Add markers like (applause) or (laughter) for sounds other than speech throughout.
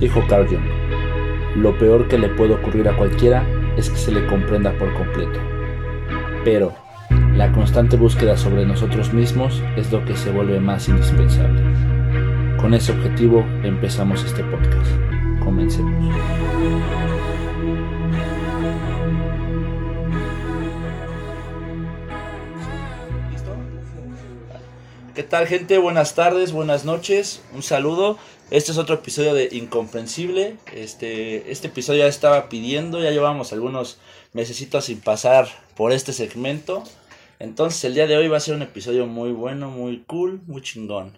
Dijo Carl lo peor que le puede ocurrir a cualquiera es que se le comprenda por completo. Pero la constante búsqueda sobre nosotros mismos es lo que se vuelve más indispensable. Con ese objetivo empezamos este podcast. Comencemos. ¿Qué tal gente? Buenas tardes, buenas noches, un saludo. Este es otro episodio de Incomprensible. Este, este episodio ya estaba pidiendo, ya llevamos algunos mesecitos sin pasar por este segmento. Entonces el día de hoy va a ser un episodio muy bueno, muy cool, muy chingón.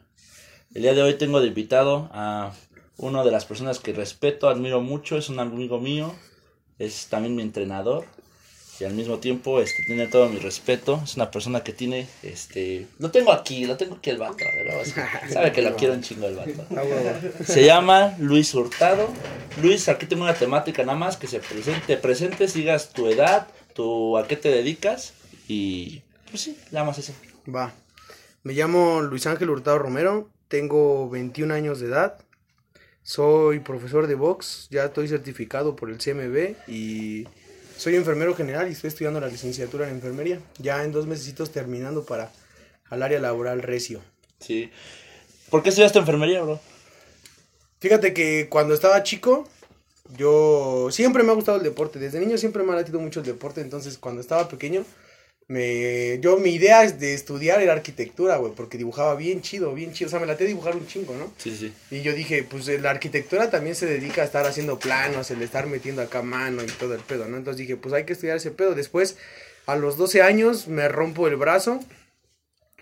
El día de hoy tengo de invitado a una de las personas que respeto, admiro mucho, es un amigo mío, es también mi entrenador y al mismo tiempo este, tiene todo mi respeto. Es una persona que tiene, este, lo tengo aquí, lo tengo aquí el vato, (laughs) sabe que lo quiero un chingo el vato. (laughs) Se llama Luis Hurtado. Luis, aquí tengo una temática nada más que se presente, presentes, digas tu edad, tu, a qué te dedicas y pues sí, nada más eso. Va. Me llamo Luis Ángel Hurtado Romero, tengo 21 años de edad. Soy profesor de box, ya estoy certificado por el CMB y soy enfermero general y estoy estudiando la licenciatura en enfermería. Ya en dos meses terminando para al área laboral recio. Sí. ¿Por qué estudiaste enfermería, bro? Fíjate que cuando estaba chico, yo siempre me ha gustado el deporte. Desde niño siempre me ha latido mucho el deporte. Entonces, cuando estaba pequeño, me, yo mi idea es de estudiar era arquitectura, güey, porque dibujaba bien chido, bien chido, o sea, me la dibujar un chingo, ¿no? Sí, sí. Y yo dije, pues la arquitectura también se dedica a estar haciendo planos, el estar metiendo acá mano y todo el pedo, ¿no? Entonces dije, pues hay que estudiar ese pedo. Después, a los 12 años, me rompo el brazo,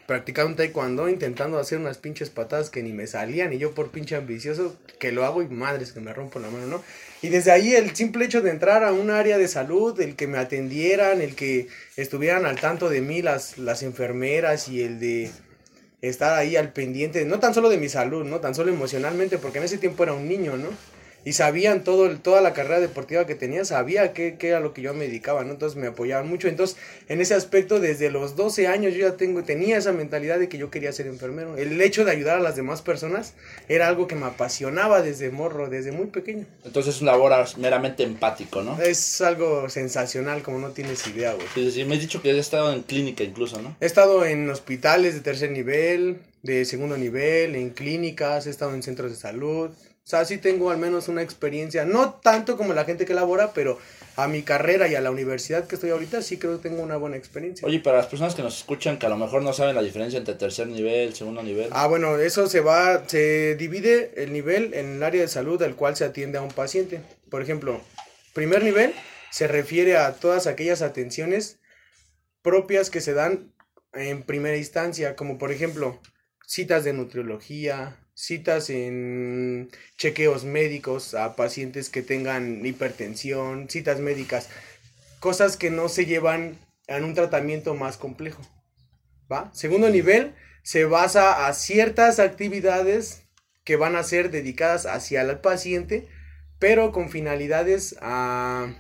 practicando un taekwondo, intentando hacer unas pinches patadas que ni me salían, y yo por pinche ambicioso, que lo hago y madres que me rompo la mano, ¿no? Y desde ahí el simple hecho de entrar a un área de salud, el que me atendieran, el que estuvieran al tanto de mí las, las enfermeras y el de estar ahí al pendiente, no tan solo de mi salud, no tan solo emocionalmente, porque en ese tiempo era un niño, ¿no? Y sabían todo, toda la carrera deportiva que tenía, sabía qué, qué era lo que yo me dedicaba, ¿no? Entonces me apoyaban mucho. Entonces, en ese aspecto, desde los 12 años yo ya tengo, tenía esa mentalidad de que yo quería ser enfermero. El hecho de ayudar a las demás personas era algo que me apasionaba desde morro, desde muy pequeño. Entonces es un labor meramente empático, ¿no? Es algo sensacional, como no tienes idea, güey. Sí, sí, me has dicho que has estado en clínica incluso, ¿no? He estado en hospitales de tercer nivel, de segundo nivel, en clínicas, he estado en centros de salud, o sea, sí tengo al menos una experiencia, no tanto como la gente que labora, pero a mi carrera y a la universidad que estoy ahorita sí creo que tengo una buena experiencia. Oye, para las personas que nos escuchan que a lo mejor no saben la diferencia entre tercer nivel, segundo nivel. Ah, bueno, eso se va, se divide el nivel en el área de salud al cual se atiende a un paciente. Por ejemplo, primer nivel se refiere a todas aquellas atenciones propias que se dan en primera instancia, como por ejemplo citas de nutriología, citas en chequeos médicos a pacientes que tengan hipertensión, citas médicas, cosas que no se llevan en un tratamiento más complejo. ¿Va? Segundo nivel se basa a ciertas actividades que van a ser dedicadas hacia el paciente, pero con finalidades a...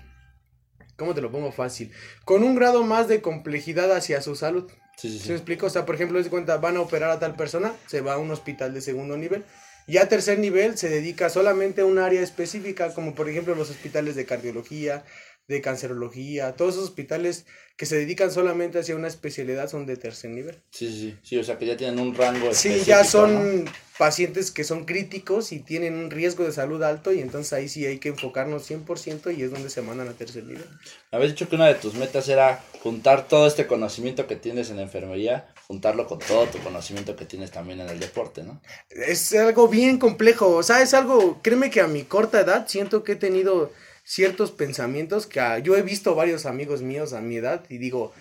¿Cómo te lo pongo fácil? Con un grado más de complejidad hacia su salud. Sí, sí, sí. ¿Se me explico? O sea, por ejemplo, se cuenta, van a operar a tal persona, se va a un hospital de segundo nivel. Y a tercer nivel se dedica solamente a un área específica, como por ejemplo los hospitales de cardiología, de cancerología, todos esos hospitales que se dedican solamente hacia una especialidad son de tercer nivel. Sí, sí, sí, o sea que ya tienen un rango. Sí, ya son pacientes que son críticos y tienen un riesgo de salud alto y entonces ahí sí hay que enfocarnos 100% y es donde se mandan a tercer nivel. Habías dicho que una de tus metas era juntar todo este conocimiento que tienes en la enfermería, juntarlo con todo tu conocimiento que tienes también en el deporte, ¿no? Es algo bien complejo, o sea, es algo, créeme que a mi corta edad siento que he tenido ciertos pensamientos que yo he visto varios amigos míos a mi edad y digo,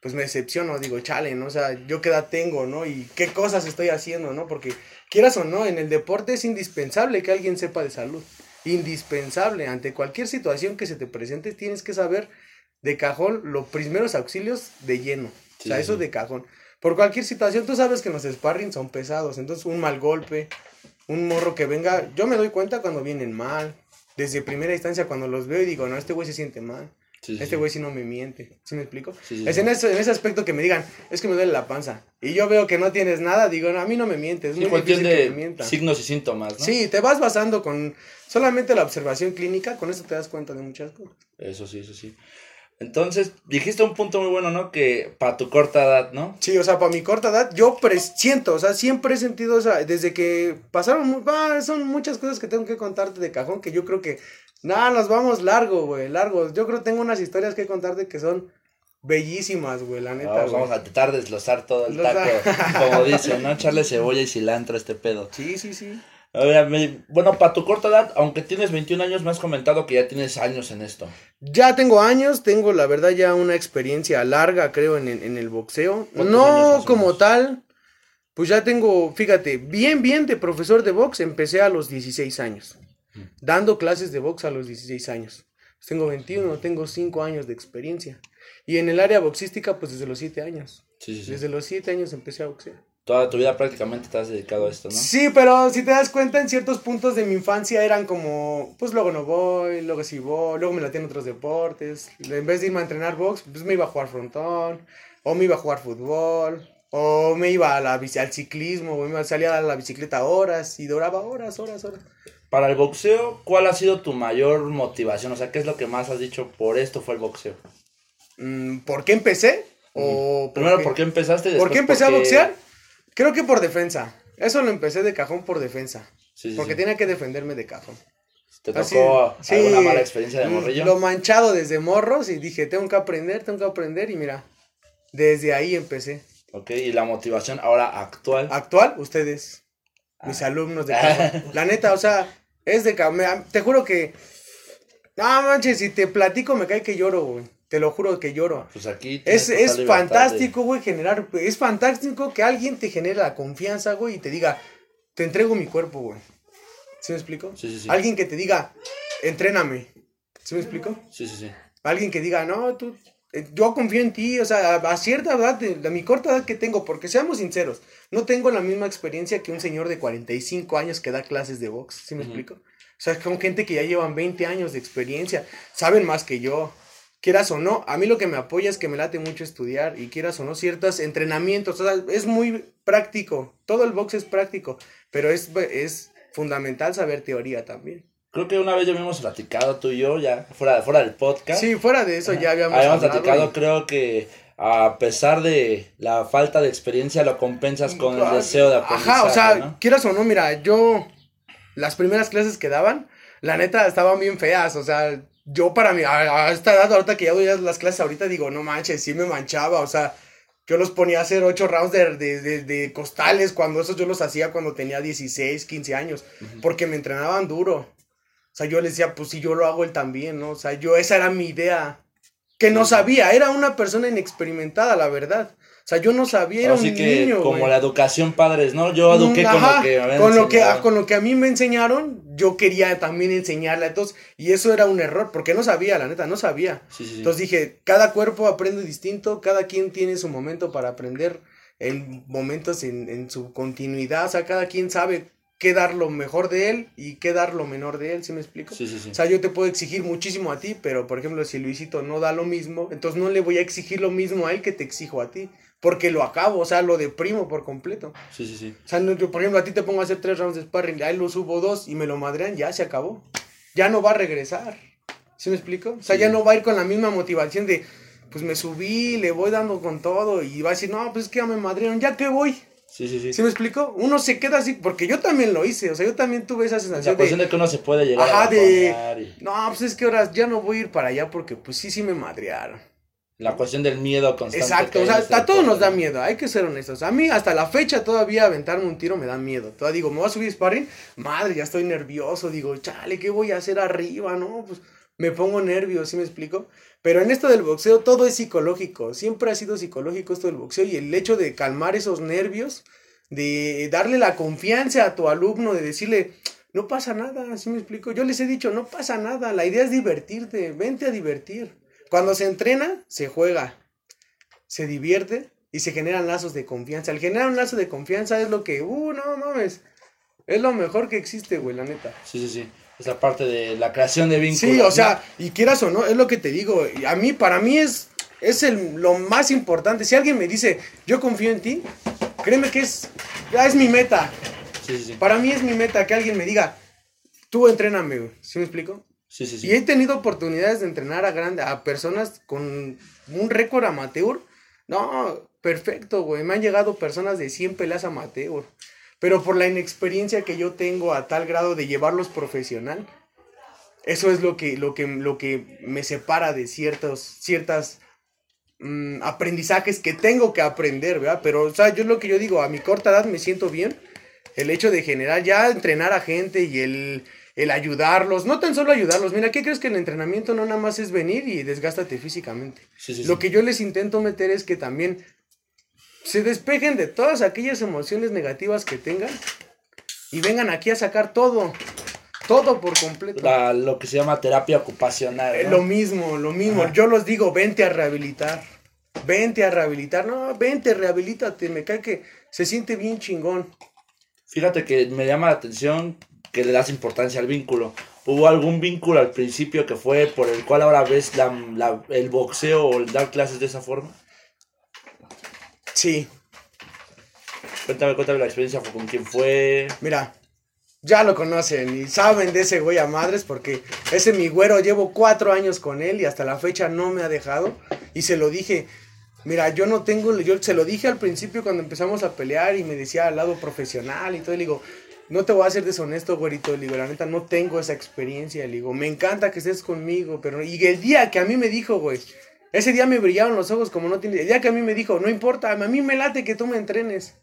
pues me decepciono, digo, chale, ¿no? O sea, yo qué edad tengo, ¿no? Y qué cosas estoy haciendo, ¿no? Porque quieras o no, en el deporte es indispensable que alguien sepa de salud. Indispensable. Ante cualquier situación que se te presente, tienes que saber de cajón los primeros auxilios de lleno. o sea, eso de cajón. Por cualquier situación, tú sabes que los sparring son pesados. Entonces, un mal golpe, un morro que venga, yo me doy cuenta cuando vienen mal, desde primera instancia cuando los veo y digo, no, este güey se siente mal. Sí, este güey sí no me miente. ¿Sí me explico? Sí, es en ese, en ese aspecto que me digan, es que me duele la panza. Y yo veo que no tienes nada, digo, no, a mí no me mientes. Es Sí, muy cuestión difícil que me de mientan. signos y síntomas, ¿no? Sí, te vas basando con solamente la observación clínica, con eso te das cuenta de muchas cosas. Eso sí, eso sí. Entonces, dijiste un punto muy bueno, ¿no? Que para tu corta edad, ¿no? Sí, o sea, para mi corta edad, yo presiento, o sea, siempre he sentido, o sea, desde que pasaron, ah, son muchas cosas que tengo que contarte de cajón, que yo creo que, nada, nos vamos largo, güey, largo. Yo creo que tengo unas historias que contarte que son bellísimas, güey, la neta, Vamos, güey. vamos a tratar de desglosar todo el taco, como (laughs) dicen, ¿no? Echarle cebolla y cilantro a este pedo. Sí, sí, sí. A ver, me- bueno, para tu corta edad, aunque tienes 21 años, me has comentado que ya tienes años en esto. Ya tengo años, tengo la verdad ya una experiencia larga, creo, en el, en el boxeo. ¿Cuántos años No como tal, pues ya tengo, fíjate, bien, bien de profesor de box, empecé a los 16 años. Mm. Dando clases de box a los 16 años. Tengo 21, tengo 5 años de experiencia. Y en el área boxística, pues desde los 7 años. Sí, sí, sí. Desde los 7 años empecé a boxear. Toda tu vida prácticamente te has dedicado a esto, ¿no? Sí, pero si te das cuenta, en ciertos puntos de mi infancia eran como, pues luego no voy, luego sí voy, luego me latían otros deportes. En vez de irme a entrenar box, pues me iba a jugar frontón, o me iba a jugar fútbol, o me iba a la, al ciclismo, o me iba- salía a la bicicleta horas y duraba horas, horas, horas. Para el boxeo, ¿cuál ha sido tu mayor motivación? O sea, ¿qué es lo que más has dicho por esto fue el boxeo? Mm, ¿Por qué empecé? O Primero, qué- ¿por qué empezaste? ¿Por qué empecé a por boxear? Creo que por defensa. Eso lo empecé de cajón por defensa. Sí, sí, porque sí. tenía que defenderme de cajón. ¿Te tocó alguna mala experiencia de morrillo? Lo manchado desde morros y dije, tengo que aprender, tengo que aprender y mira, desde ahí empecé. Ok, y la motivación ahora actual. Actual, ustedes, Ah. mis alumnos de (laughs) cajón. La neta, o sea, es de cajón. Te juro que, no manches, si te platico me cae que lloro, güey. Te lo juro que lloro. Pues aquí Es, es fantástico, güey, generar, es fantástico que alguien te genere la confianza, güey, y te diga, te entrego mi cuerpo, güey. ¿Sí me explico? Sí, sí, sí. Alguien que te diga, entréname. ¿Sí me explico? Sí, sí, sí. Alguien que diga, no, tú, eh, yo confío en ti, o sea, a, cierta edad, de, de mi corta edad que tengo, porque seamos sinceros, no tengo la misma experiencia que un señor de 45 años que da clases de box, ¿sí me explico? O sea, con gente que ya llevan 20 años de experiencia, saben más que yo. Quieras o no, a mí lo que me apoya es que me late mucho estudiar y quieras o no, ciertos entrenamientos, o sea, es muy práctico, todo el box es práctico, pero es, es fundamental saber teoría también. Creo que una vez ya habíamos platicado tú y yo, ya fuera, fuera del podcast. Sí, fuera de eso ya habíamos, Habíamos platicado, y- creo que a pesar de la falta de experiencia, lo compensas con el deseo de aprendizaje, Ajá, o sea, ¿no? quieras o no, mira, yo, las primeras clases que daban, la neta, estaban bien feas, o sea, yo para mí, a, a esta edad, ahorita que ya doy las clases ahorita, digo, no manches, sí me manchaba, o sea, yo los ponía a hacer ocho rounds de, de, de- de costales, cuando esos yo los hacía cuando tenía 16, 15 años, porque me entrenaban duro. O sea, yo les decía, pues si yo lo hago él también, ¿no? O sea, yo, esa era mi idea. Que no sabía, era una persona inexperimentada, la verdad. O sea, yo no sabía, era Así un que, niño. como güey. la educación padres, ¿no? Yo eduqué con Ajá, lo que me con lo que, con lo que a mí me enseñaron, yo quería también enseñarle a todos. Y eso era un error, porque no sabía, la neta, no sabía. Sí, sí, sí. Entonces dije, cada cuerpo aprende distinto, cada quien tiene su momento para aprender en momentos en, en su continuidad, o sea, cada quien sabe qué dar lo mejor de él y qué dar lo menor de él, ¿sí me explico? Sí, sí, sí. O sea, yo te puedo exigir muchísimo a ti, pero por ejemplo, si Luisito no da lo mismo, entonces no le voy a exigir lo mismo a él que te exijo a ti, porque lo acabo, o sea, lo deprimo por completo. Sí, sí, sí. O sea, no, yo, por ejemplo, a ti te pongo a hacer tres rounds de sparring, a él lo subo dos y me lo madrean, ya se acabó. Ya no va a regresar. ¿Sí me explico? O sea, Sí. ya no va a ir con la misma motivación de, pues me subí, le voy dando con todo y va a decir, no, pues es que ya me madrearon, ya que voy. Sí, sí, sí. ¿Sí me explico? Uno se queda así, porque yo también lo hice, o sea, yo también tuve esa La sensación cuestión de, de que uno se puede llegar ajá, a de, y no, pues es que ahora ya no voy a ir para allá porque pues sí, sí me madrearon. La cuestión del miedo constante. Exacto, o sea, a todos nos da miedo, hay que ser honestos. A mí hasta la fecha todavía aventarme un tiro me da miedo. Todavía digo, me voy a subir sparring, madre, ya estoy nervioso, digo, chale, ¿qué voy a hacer arriba? No, pues me pongo nervioso, ¿sí me explico? Pero en esto del boxeo todo es psicológico, siempre ha sido psicológico esto del boxeo y el hecho de calmar esos nervios, de darle la confianza a tu alumno, de decirle, no pasa nada, ¿sí me explico? Yo les he dicho, no pasa nada, la idea es divertirte, vente a divertir. Cuando se entrena, se juega, se divierte y se generan lazos de confianza. El generar un lazo de confianza es lo que, uh, no mames, Es lo mejor que existe, güey, la neta. Sí, sí, sí. Esa parte de la creación de vínculos. Sí, o sea, y quieras o no, es lo que te digo. A mí, para mí es, es el, lo más importante. Si alguien me dice, yo confío en ti, créeme que es, ya es mi meta. Sí, sí, sí. Para mí es mi meta que alguien me diga, tú entréname, güey. ¿Sí me explico? Sí, sí, sí. Y he tenido oportunidades de entrenar a grande, a personas con un récord amateur. No, perfecto, güey. Me han llegado personas de 100 peleas amateur. Pero por la inexperiencia que yo tengo a tal grado de llevarlos profesional, eso es lo que, lo que, lo que me separa de ciertos, ciertas mm, aprendizajes que tengo que aprender, ¿verdad? Pero, o sea, yo es lo que yo digo, a mi corta edad me siento bien. El hecho de generar, ya entrenar a gente y el, el ayudarlos, no tan solo ayudarlos, mira, ¿qué crees que el entrenamiento no nada más es venir y desgástate físicamente? Sí, sí, Lo que yo les intento meter es que también se despejen de todas aquellas emociones negativas que tengan y vengan aquí a sacar todo, todo por completo. La- lo que se llama terapia ocupacional. Eh, ¿no? Lo mismo, lo mismo. Ajá. Yo los digo, vente a rehabilitar. Vente a rehabilitar. No, vente, rehabilítate. Me cae que se siente bien chingón. Fíjate que me llama la atención que le das importancia al vínculo. ¿Hubo algún vínculo al principio que fue por el cual ahora ves la, la- el boxeo o el dar clases de esa forma? Sí, Cuéntame, cuéntame la experiencia, con quién fue. mira. Ya lo conocen y saben de ese güey a madres porque ese mi güero llevo cuatro años con él y hasta la fecha no me ha dejado. Y se lo dije, mira, yo no tengo, yo se lo dije al principio cuando empezamos a pelear y me decía al lado profesional y todo. Y le digo, no te voy a ser deshonesto, güerito. Le digo, la neta, no tengo esa experiencia. Le digo, me encanta que estés conmigo, pero. Y el día que a mí me dijo, güey, ese día me brillaron los ojos como no tiene. El día que a mí me dijo, no importa, a mí me late que tú me entrenes.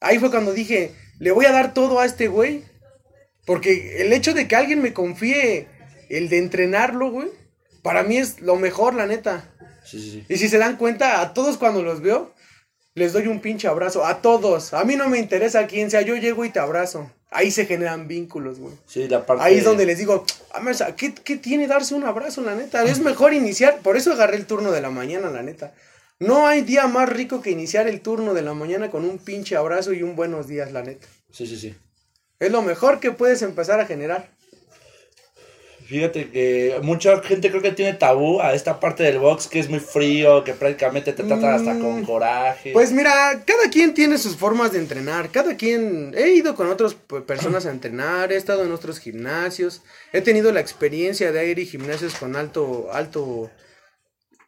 Ahí fue cuando dije, le voy a dar todo a este güey. Porque el hecho de que alguien me confíe el de entrenarlo, güey, para mí es lo mejor, la neta. Sí, sí, sí. Y si se dan cuenta, a todos cuando los veo, les doy un pinche abrazo. A todos. A mí no me interesa quién sea, yo llego y te abrazo. Ahí se generan vínculos, güey. Sí, la parte. Ahí es donde les digo, "Ah, Mesa, ¿qué, ¿qué tiene darse un abrazo, la neta? Es mejor iniciar, por eso agarré el turno de la mañana, la neta. No hay día más rico que iniciar el turno de la mañana con un pinche abrazo y un buenos días, la neta. Sí, sí, sí. Es lo mejor que puedes empezar a generar. Fíjate que mucha gente creo que tiene tabú a esta parte del box que es muy frío, que prácticamente te tratan hasta con Mm, coraje. Pues mira, cada quien tiene sus formas de entrenar, cada quien, he ido con otras pe- personas a entrenar, he estado en otros gimnasios, he tenido la experiencia de ir a gimnasios con alto, alto,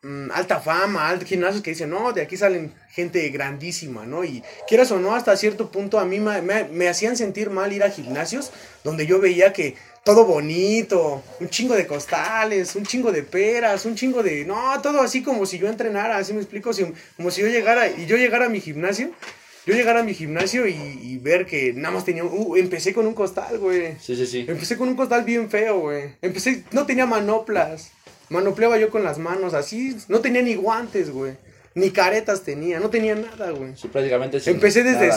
mm, alta fama, altos gimnasios que dicen, no, de aquí salen gente grandísima, ¿no? Y quieras o no, hasta cierto punto a mí me, me- me hacían sentir mal ir a gimnasios donde yo veía que todo bonito, un chingo de costales, un chingo de peras, un chingo de... No, todo así como si yo entrenara, así me explico, si- como si yo llegara y yo llegara a mi gimnasio, yo llegara a mi gimnasio y, y ver que nada más tenía... Uh, empecé con un costal, güey. Sí, sí, sí. Empecé con un costal bien feo, güey. Empecé, no tenía manoplas. Manopleaba yo con las manos, así. No tenía ni guantes, güey. Ni caretas tenía, no tenía nada, güey. Sí, prácticamente Empecé desde nada, ¿no?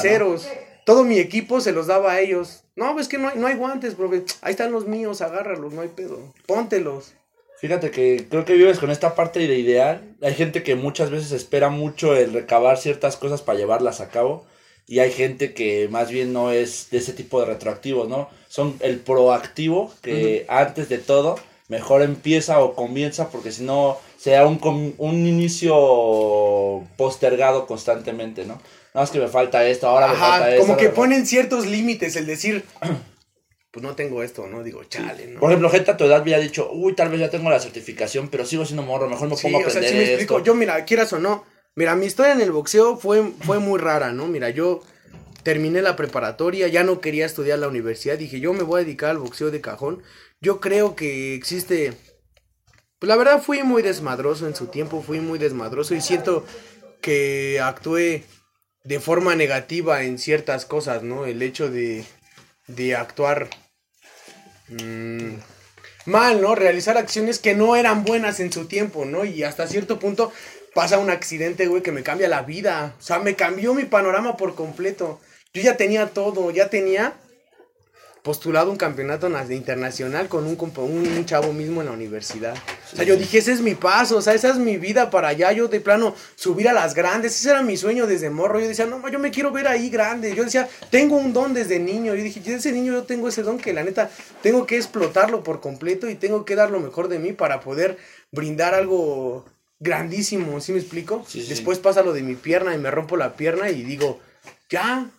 Todo mi equipo se los daba a ellos. No, es que no hay, no hay guantes, profe. Ahí están los míos, agárralos, no hay pedo. Póntelos. Fíjate que creo que vives con esta parte de ideal. Hay gente que muchas veces espera mucho el recabar ciertas cosas para llevarlas a cabo. Y hay gente que más bien no es de ese tipo de retroactivos, ¿no? Son el proactivo que antes de todo mejor empieza o comienza porque si no sea un, un inicio postergado constantemente, ¿no? No, es que me falta esto, ahora me falta Ajá, esto. como que falta- ponen ciertos límites, el decir, (clears throat) pues no tengo esto, ¿no? Digo, chale, ¿no? Por ejemplo, gente a tu edad había dicho, uy, tal vez ya tengo la certificación, pero sigo siendo morro, mejor me Sí, pongo a o sea, aprender sí me explico. esto. Yo, mira, quieras o no, mira, mi historia en el boxeo fue, fue muy rara, ¿no? Mira, yo terminé la preparatoria, ya no quería estudiar la universidad, dije, yo me voy a dedicar al boxeo de cajón. Yo creo que existe, pues la verdad fui muy desmadroso en su tiempo, fui muy desmadroso y siento que actué de forma negativa en ciertas cosas, ¿no? El hecho de, de actuar mm, mal, ¿no? Realizar acciones que no eran buenas en su tiempo, ¿no? Y hasta cierto punto pasa un accidente, güey, que me cambia la vida. O sea, me cambió mi panorama por completo. Yo ya tenía todo, ya tenía postulado un campeonato na- internacional con un, chavo mismo en la universidad. O sea, yo dije, ese es mi paso, o sea, esa es mi vida para allá. Yo de plano subir a las grandes, ese era mi sueño desde morro. Yo decía, no, yo me quiero ver ahí grande. Yo decía, tengo un don desde niño. Yo dije, desde ese niño yo tengo ese don que la neta tengo que explotarlo por completo y tengo que dar lo mejor de mí para poder brindar algo grandísimo. ¿Sí me explico? Sí, sí. Después pasa lo de mi pierna y me rompo la pierna y digo, ya,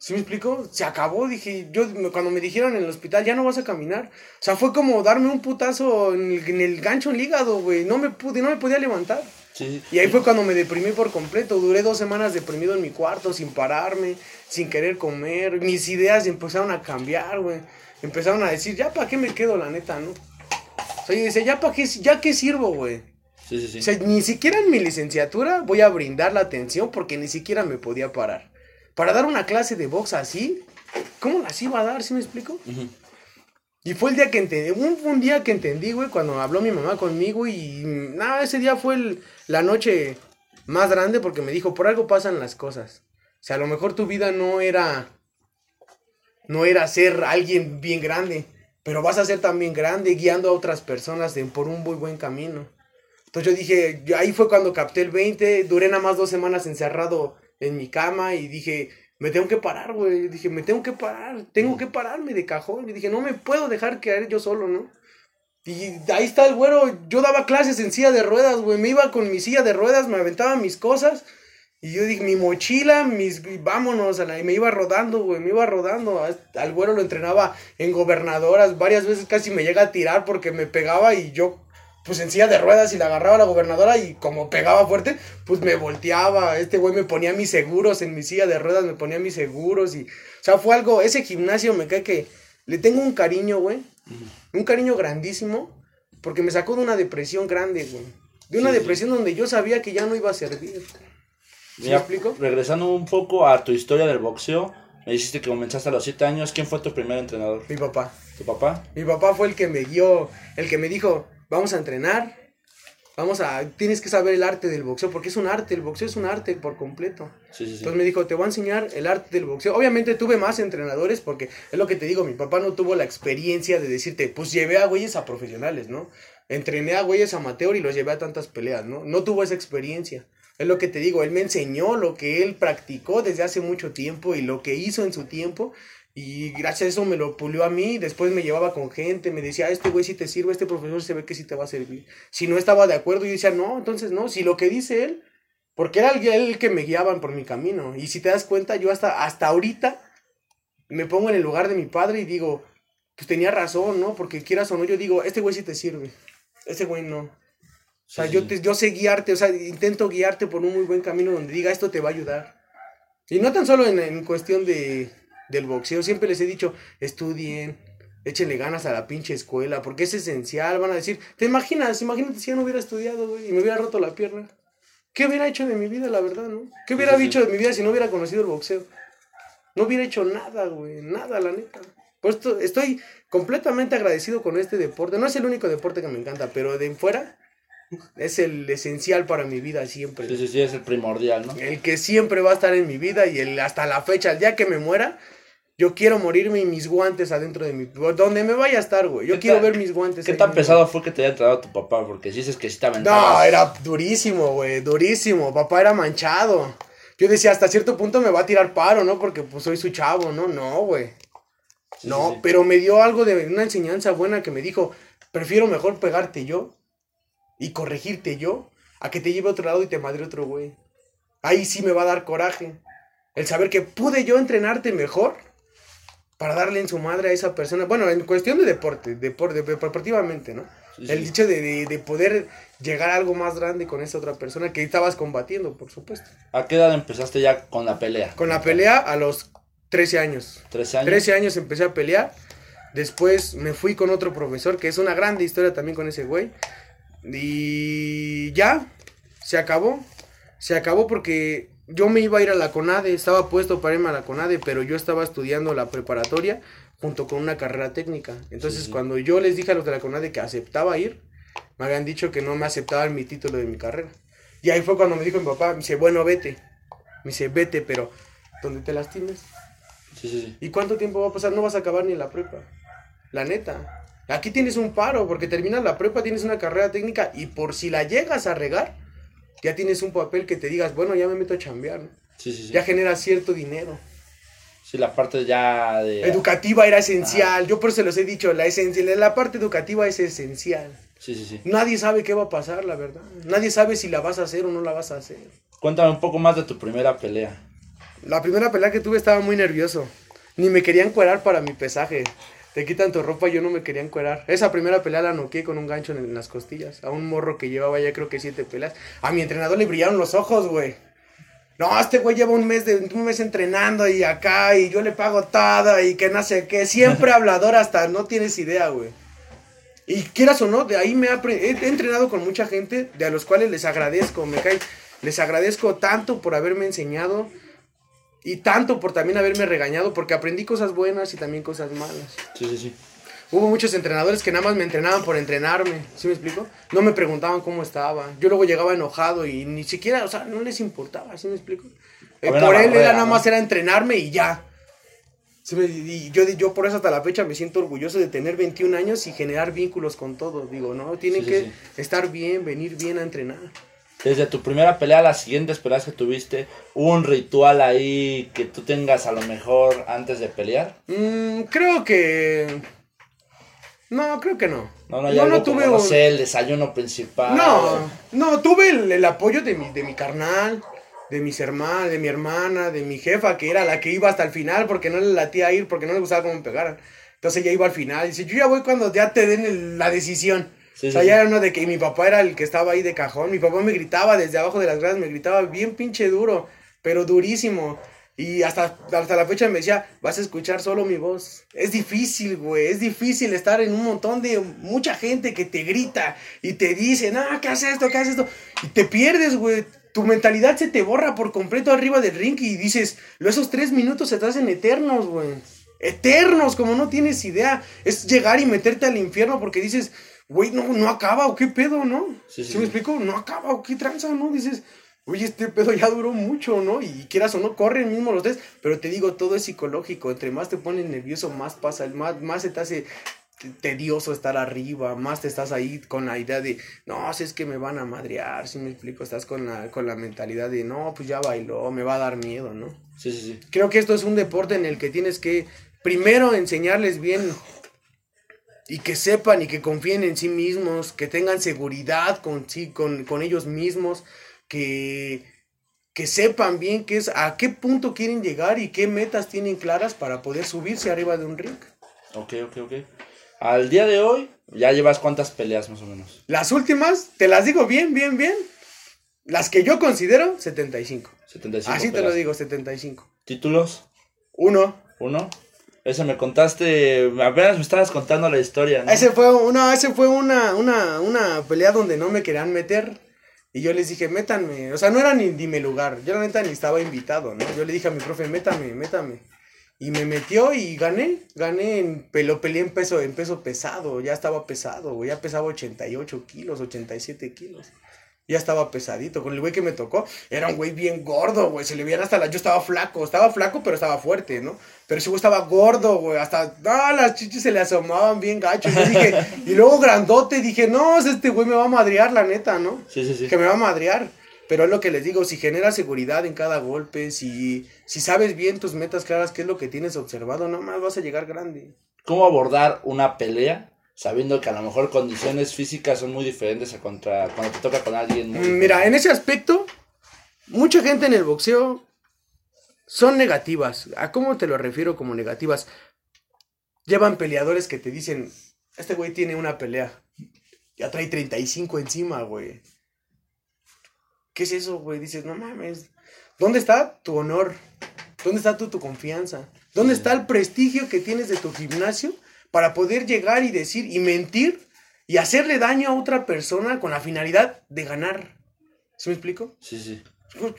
¿Sí me explico? Se acabó, dije, yo cuando me dijeron en el hospital, ya no vas a caminar. O sea, fue como darme un putazo en el, en el gancho en el hígado, güey. No me pude, no me podía levantar. Sí. Y ahí fue cuando me deprimí por completo. Duré dos semanas deprimido en mi cuarto, sin pararme, sin querer comer. Mis ideas empezaron a cambiar, güey. Empezaron a decir, ya para qué me quedo, la neta, ¿no? O sea, yo decía, ya para qué, ya qué sirvo, güey. Sí, sí, sí. O sea, ni siquiera en mi licenciatura voy a brindar la atención porque ni siquiera me podía parar. Para dar una clase de box así, ¿cómo las iba a dar? ¿Sí me explico? Y fue el día que entendí, un, un día que entendí, güey, cuando habló mi mamá conmigo y nada, ese día fue el- la noche más grande porque me dijo, por algo pasan las cosas. O sea, a lo mejor tu vida no era, no era ser alguien bien grande, pero vas a ser también grande guiando a otras personas en- por un muy buen camino. Entonces yo dije, ahí fue cuando capté el 20, duré nada más dos semanas encerrado en mi cama y dije, me tengo que parar, güey. Dije, me tengo que parar, tengo que pararme de cajón. Y dije, no me puedo dejar caer yo solo, ¿no? Y ahí está el güero, yo daba clases en silla de ruedas, güey. Me iba con mi silla de ruedas, me aventaba mis cosas. Y yo dije, mi mochila, mis, vámonos, a la- y me iba rodando, güey, me iba rodando. Al güero lo entrenaba en gobernadoras, varias veces casi me llega a tirar porque me pegaba y yo, pues en silla de ruedas y le agarraba a la gobernadora y como pegaba fuerte, pues me volteaba. Este güey me ponía mis seguros en mi silla de ruedas, me ponía mis seguros y, o sea, fue algo, ese gimnasio me cae que le tengo un cariño, güey, un cariño grandísimo, porque me sacó de una depresión grande, güey. De una Sí, sí. depresión donde yo sabía que ya no iba a servir. ¿Sí Mira, me explico? regresando un poco a tu historia del boxeo, me dijiste que comenzaste a los 7 años. ¿Quién fue tu primer entrenador? Mi papá. ¿Tu papá? Mi papá fue el que me guió, el que me dijo, vamos a entrenar, vamos a, tienes que saber el arte del boxeo, porque es un arte, el boxeo es un arte por completo. Sí, sí, sí. Entonces me dijo, te voy a enseñar el arte del boxeo. Obviamente tuve más entrenadores porque es lo que te digo, mi papá no tuvo la experiencia de decirte, pues llevé a güeyes a profesionales, ¿no? Entrené a güeyes amateur y los llevé a tantas peleas, ¿no? No tuvo esa experiencia. Es lo que te digo, él me enseñó lo que él practicó desde hace mucho tiempo y lo que hizo en su tiempo. Y gracias a eso me lo pulió a mí, después me llevaba con gente, me decía, "Ah, este güey si te sirve, este profesor se ve que sí te va a servir. Si no estaba de acuerdo, yo decía, no, entonces no, si lo que dice él, porque era el, el que me guiaban por mi camino. Y si te das cuenta, yo hasta, hasta ahorita me pongo en el lugar de mi padre y digo, pues tenía razón, ¿no? Porque quieras o no, yo digo, este güey sí te sirve, este güey no. O sea, Sí, yo, te, yo sé guiarte, o sea, intento guiarte por un muy buen camino donde diga, esto te va a ayudar. Y no tan solo en, en cuestión de, del boxeo, siempre les he dicho, estudien, échenle ganas a la pinche escuela, porque es esencial, van a decir, ¿te imaginas? Imagínate si yo no hubiera estudiado, güey, y me hubiera roto la pierna. ¿Qué hubiera hecho de mi vida, la verdad, no? ¿Qué hubiera Sí, dicho de mi vida si no hubiera conocido el boxeo? No hubiera hecho nada, güey, nada, la neta. Por esto estoy completamente agradecido con este deporte. No es el único deporte que me encanta, pero de fuera es el esencial para mi vida siempre. Sí, sí, sí, es el primordial, ¿no? El que siempre va a estar en mi vida y el hasta la fecha, el día que me muera, yo quiero morirme y mis guantes adentro de mi... Donde me vaya a estar, güey. Yo ¿Qué quiero ver mis guantes. ¿Qué ahí tan mismo. pesado fue que te haya entrenado tu papá? Porque si dices que sí te aventabas. No, era durísimo, güey, durísimo. Papá era manchado. Yo decía, hasta cierto punto me va a tirar paro, ¿no? Porque pues soy su chavo, ¿no? No, güey. Sí, no, sí, sí. pero me dio algo de una enseñanza buena que me dijo, prefiero mejor pegarte yo y corregirte yo a que te lleve a otro lado y te madre otro güey. Ahí sí me va a dar coraje. El saber que pude yo entrenarte mejor para darle en su madre a esa persona. Bueno, en cuestión de deporte, deporte, deportivamente, ¿no? Sí, sí. El dicho de, de, de poder llegar a algo más grande con esa otra persona que estabas combatiendo, por supuesto. ¿A qué edad empezaste ya con la pelea? Con la pelea a los 13 años. 13 años. 13 años empecé a pelear. Después me fui con otro profesor, que es una grande historia también con ese güey. Y ya, se acabó. Se acabó porque yo me iba a ir a la CONADE, estaba puesto para irme a la CONADE, pero yo estaba estudiando la preparatoria junto con una carrera técnica. Entonces, Sí, cuando yo les dije a los de la CONADE que aceptaba ir, me habían dicho que no me aceptaban mi título de mi carrera. Y ahí fue cuando me dijo mi papá, me dice, bueno, vete. Me dice, vete, pero donde te lastimes. Sí, sí, sí. ¿Y cuánto tiempo va a pasar? No vas a acabar ni la prepa. La neta. Aquí tienes un paro, porque terminas la prepa, tienes una carrera técnica y por si la llegas a regar, ya tienes un papel que te digas, bueno, ya me meto a chambear, ¿no? Sí, sí, sí. Ya generas cierto dinero. Sí, la parte ya de... Educativa era esencial. Yo por eso los he dicho, la, esencial, la parte educativa es esencial. Sí, sí, sí. Nadie sabe qué va a pasar, la verdad. Nadie sabe si la vas a hacer o no la vas a hacer. Cuéntame un poco más de tu primera pelea. La primera pelea que tuve estaba muy nervioso. Ni me querían cuerar para mi pesaje. Te quitan tu ropa y yo no me querían cuerar. Esa primera pelea la noqué con un gancho en, las costillas. A un morro que llevaba ya creo que siete peleas. A mi entrenador le brillaron los ojos, güey. No, este güey lleva un mes, de, un mes entrenando y acá y yo le pago todo y que no sé qué. Siempre (laughs) hablador hasta no tienes idea, güey. Y quieras o no, de ahí me he- he entrenado con mucha gente de a los cuales les agradezco, me cae. Les agradezco tanto por haberme enseñado y tanto por también haberme regañado porque aprendí cosas buenas y también cosas malas. Sí, sí, sí. Hubo muchos entrenadores que nada más me entrenaban por entrenarme, ¿sí me explico? No me preguntaban cómo estaba. Yo luego llegaba enojado y ni siquiera, o sea, no les importaba, ¿sí me explico? Eh, por él era nada ¿no? más era entrenarme y ya. Sí me- y yo, yo por eso hasta la fecha me siento orgulloso de tener 21 años y generar vínculos con todos. Digo, no, tienen sí, que sí. estar bien, venir bien a entrenar. Desde tu primera pelea a las siguientes peleas que tuviste, ¿hubo un ritual ahí que tú tengas a lo mejor antes de pelear? Mm, creo que... No, creo que no. No, no, algo como, no un- sé, el desayuno principal. No, no, tuve el, el apoyo de mi, de mi carnal, de mis hermanas, de mi hermana, de mi jefa, que era la que iba hasta el final porque no le latía ir, porque no le gustaba cómo me pegaran. Entonces ella iba al final. Dice, yo ya voy cuando ya te den el- la decisión. Sí, o sea, sí, ya sí. era uno de que mi papá era el que estaba ahí de cajón. Mi papá me gritaba desde abajo de las gradas, me gritaba bien pinche duro, pero durísimo. Y hasta, hasta la fecha me decía, vas a escuchar solo mi voz. Es difícil, güey. Es difícil estar en un montón de mucha gente que te grita y te dice, no, ¿qué haces esto? ¿Qué haces esto? Y te pierdes, güey. Tu mentalidad se te borra por completo arriba del ring y dices, esos tres minutos se te hacen eternos, güey. Eternos, como no tienes idea. Es llegar y meterte al infierno porque dices, güey, no, no acaba o qué pedo, ¿no? Sí, sí, ¿Sí me explico? No acaba o qué tranza, ¿no? Dices, oye, este pedo ya duró mucho, ¿no? Y quieras o no, corren mismo los tres. Pero te digo, todo es psicológico. Entre más te pones nervioso, más pasa, más, más se te hace te- tedioso estar arriba, más te estás ahí con la idea de, no, si es que me van a madrear, si me explico, estás con la, con la mentalidad de, no, pues ya bailó, me va a dar miedo, ¿no? Sí, sí, sí. Creo que esto es un deporte en el que tienes que primero enseñarles bien y que sepan y que confíen en sí mismos, que tengan seguridad con, sí, con, con ellos mismos, que, que sepan bien qué es, a qué punto quieren llegar y qué metas tienen claras para poder subirse arriba de un ring. Ok, ok, ok. Al día de hoy, ya llevas cuántas peleas más o menos. Las últimas, te las digo bien, bien, bien. Las que yo considero, 75. 75 Así te peleas. lo digo, 75. ¿Títulos? Uno. ¿Uno? Ese me contaste, apenas me estabas contando la historia, ¿no? Ese fue, una, ese fue una, una, una pelea donde no me querían meter. Y yo les dije, métanme. O sea, no era ni dime lugar. Yo la neta ni estaba invitado, ¿no? Yo le dije a mi profe, métame, métame. Y me metió y gané. Gané en pelo, peleé en peso, en peso pesado. Ya estaba pesado. Ya pesaba 88 kilos, 87 kilos. Ya estaba pesadito. Con el güey que me tocó, era un güey bien gordo, güey. Se le veían hasta la. Yo estaba flaco, estaba flaco, pero estaba fuerte, ¿no? Pero ese güey estaba gordo, güey. Hasta. Ah, las chichis se le asomaban bien gachos. Yo dije, (laughs) y luego grandote, dije, no, este güey me va a madrear, la neta, ¿no? Sí, sí, sí. Que me va a madrear. Pero es lo que les digo, si generas seguridad en cada golpe, si, si sabes bien tus metas claras, qué es lo que tienes observado, nada más vas a llegar grande. ¿Cómo abordar una pelea sabiendo que a lo mejor condiciones físicas son muy diferentes a contra cuando te toca con alguien muy Mm, Mira, en ese aspecto, mucha gente en el boxeo son negativas. ¿A cómo te lo refiero como negativas? Llevan peleadores que te dicen, este güey tiene una pelea. Ya trae 35 encima, güey. ¿Qué es eso, güey? Dices, no mames. ¿Dónde está tu honor? ¿Dónde está tu, tu confianza? ¿Dónde está el prestigio que tienes de tu gimnasio para poder llegar y decir y mentir y hacerle daño a otra persona con la finalidad de ganar? ¿Sí me explico? Sí, sí.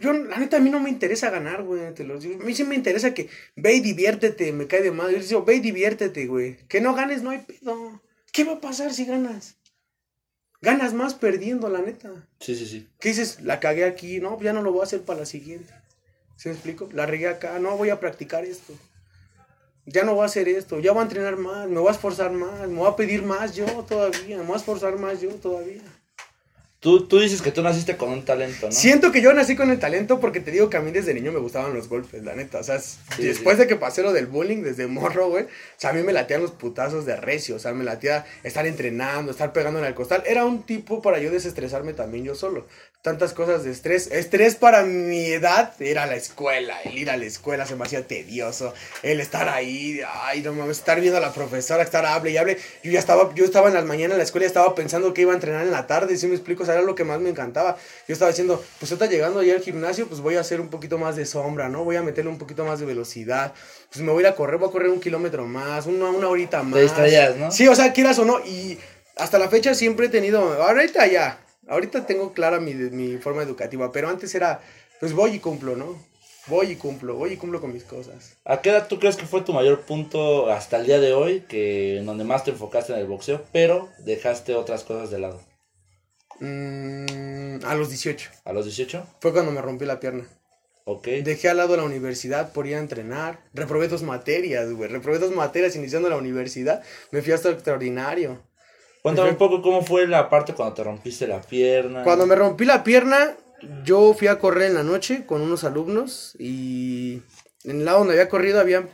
Yo, la neta, a mí no me interesa ganar, güey, te lo digo. A mí sí me interesa que ve y diviértete, me cae de madre. Yo les digo, ve y diviértete, güey. Que no ganes, no hay pedo. ¿Qué va a pasar si ganas? Ganas más perdiendo, la neta. Sí, sí, sí. ¿Qué dices? La cagué aquí, no, ya no lo voy a hacer para la siguiente. ¿Sí me explico? La regué acá, no, voy a practicar esto. Ya no voy a hacer esto, ya voy a entrenar más, me voy a esforzar más, me voy a pedir más yo todavía, me voy a esforzar más yo todavía. Tú, tú dices que tú naciste con un talento, ¿no? Siento que yo nací con el talento porque te digo que a mí desde niño me gustaban los golpes, la neta. O sea, después de que pasé lo del bullying desde morro, güey, o sea, a mí me latían los putazos de recio, o sea, me latía estar entrenando, estar pegándole al costal. Era un tipo para yo desestresarme también yo solo. Tantas cosas de estrés. Estrés para mi edad era la escuela. El ir a la escuela se me hacía tedioso. El estar ahí, ay, no mames, estar viendo a la profesora, estar hable y hable. Yo ya estaba, yo estaba en las mañanas en la escuela y estaba pensando que iba a entrenar en la tarde, si me explico, era lo que más me encantaba. Yo estaba diciendo, pues está llegando ya al gimnasio, pues voy a hacer un poquito más de sombra, ¿no? Voy a meterle un poquito más de velocidad. Pues me voy a ir a correr, voy a correr un kilómetro más, una, una horita más. Te distraías, ¿no? Sí, o sea, quieras o no. Y hasta la fecha siempre he tenido, ahorita ya, ahorita tengo clara mi, mi forma educativa, pero antes era, pues voy y cumplo, ¿no? Voy y cumplo, voy y cumplo con mis cosas. ¿A qué edad tú crees que fue tu mayor punto hasta el día de hoy, que en donde más te enfocaste en el boxeo, pero dejaste otras cosas de lado? Mm, a los 18. ¿A los 18? Fue cuando me rompí la pierna. Ok. Dejé al lado la universidad por ir a entrenar. Reprobé dos materias, güey. Reprobé dos materias iniciando la universidad. Me fui hasta el extraordinario. Cuéntame un poco cómo fue la parte cuando te rompiste la pierna. Cuando me rompí la pierna, yo fui a correr en la noche con unos alumnos y en el lado donde había corrido había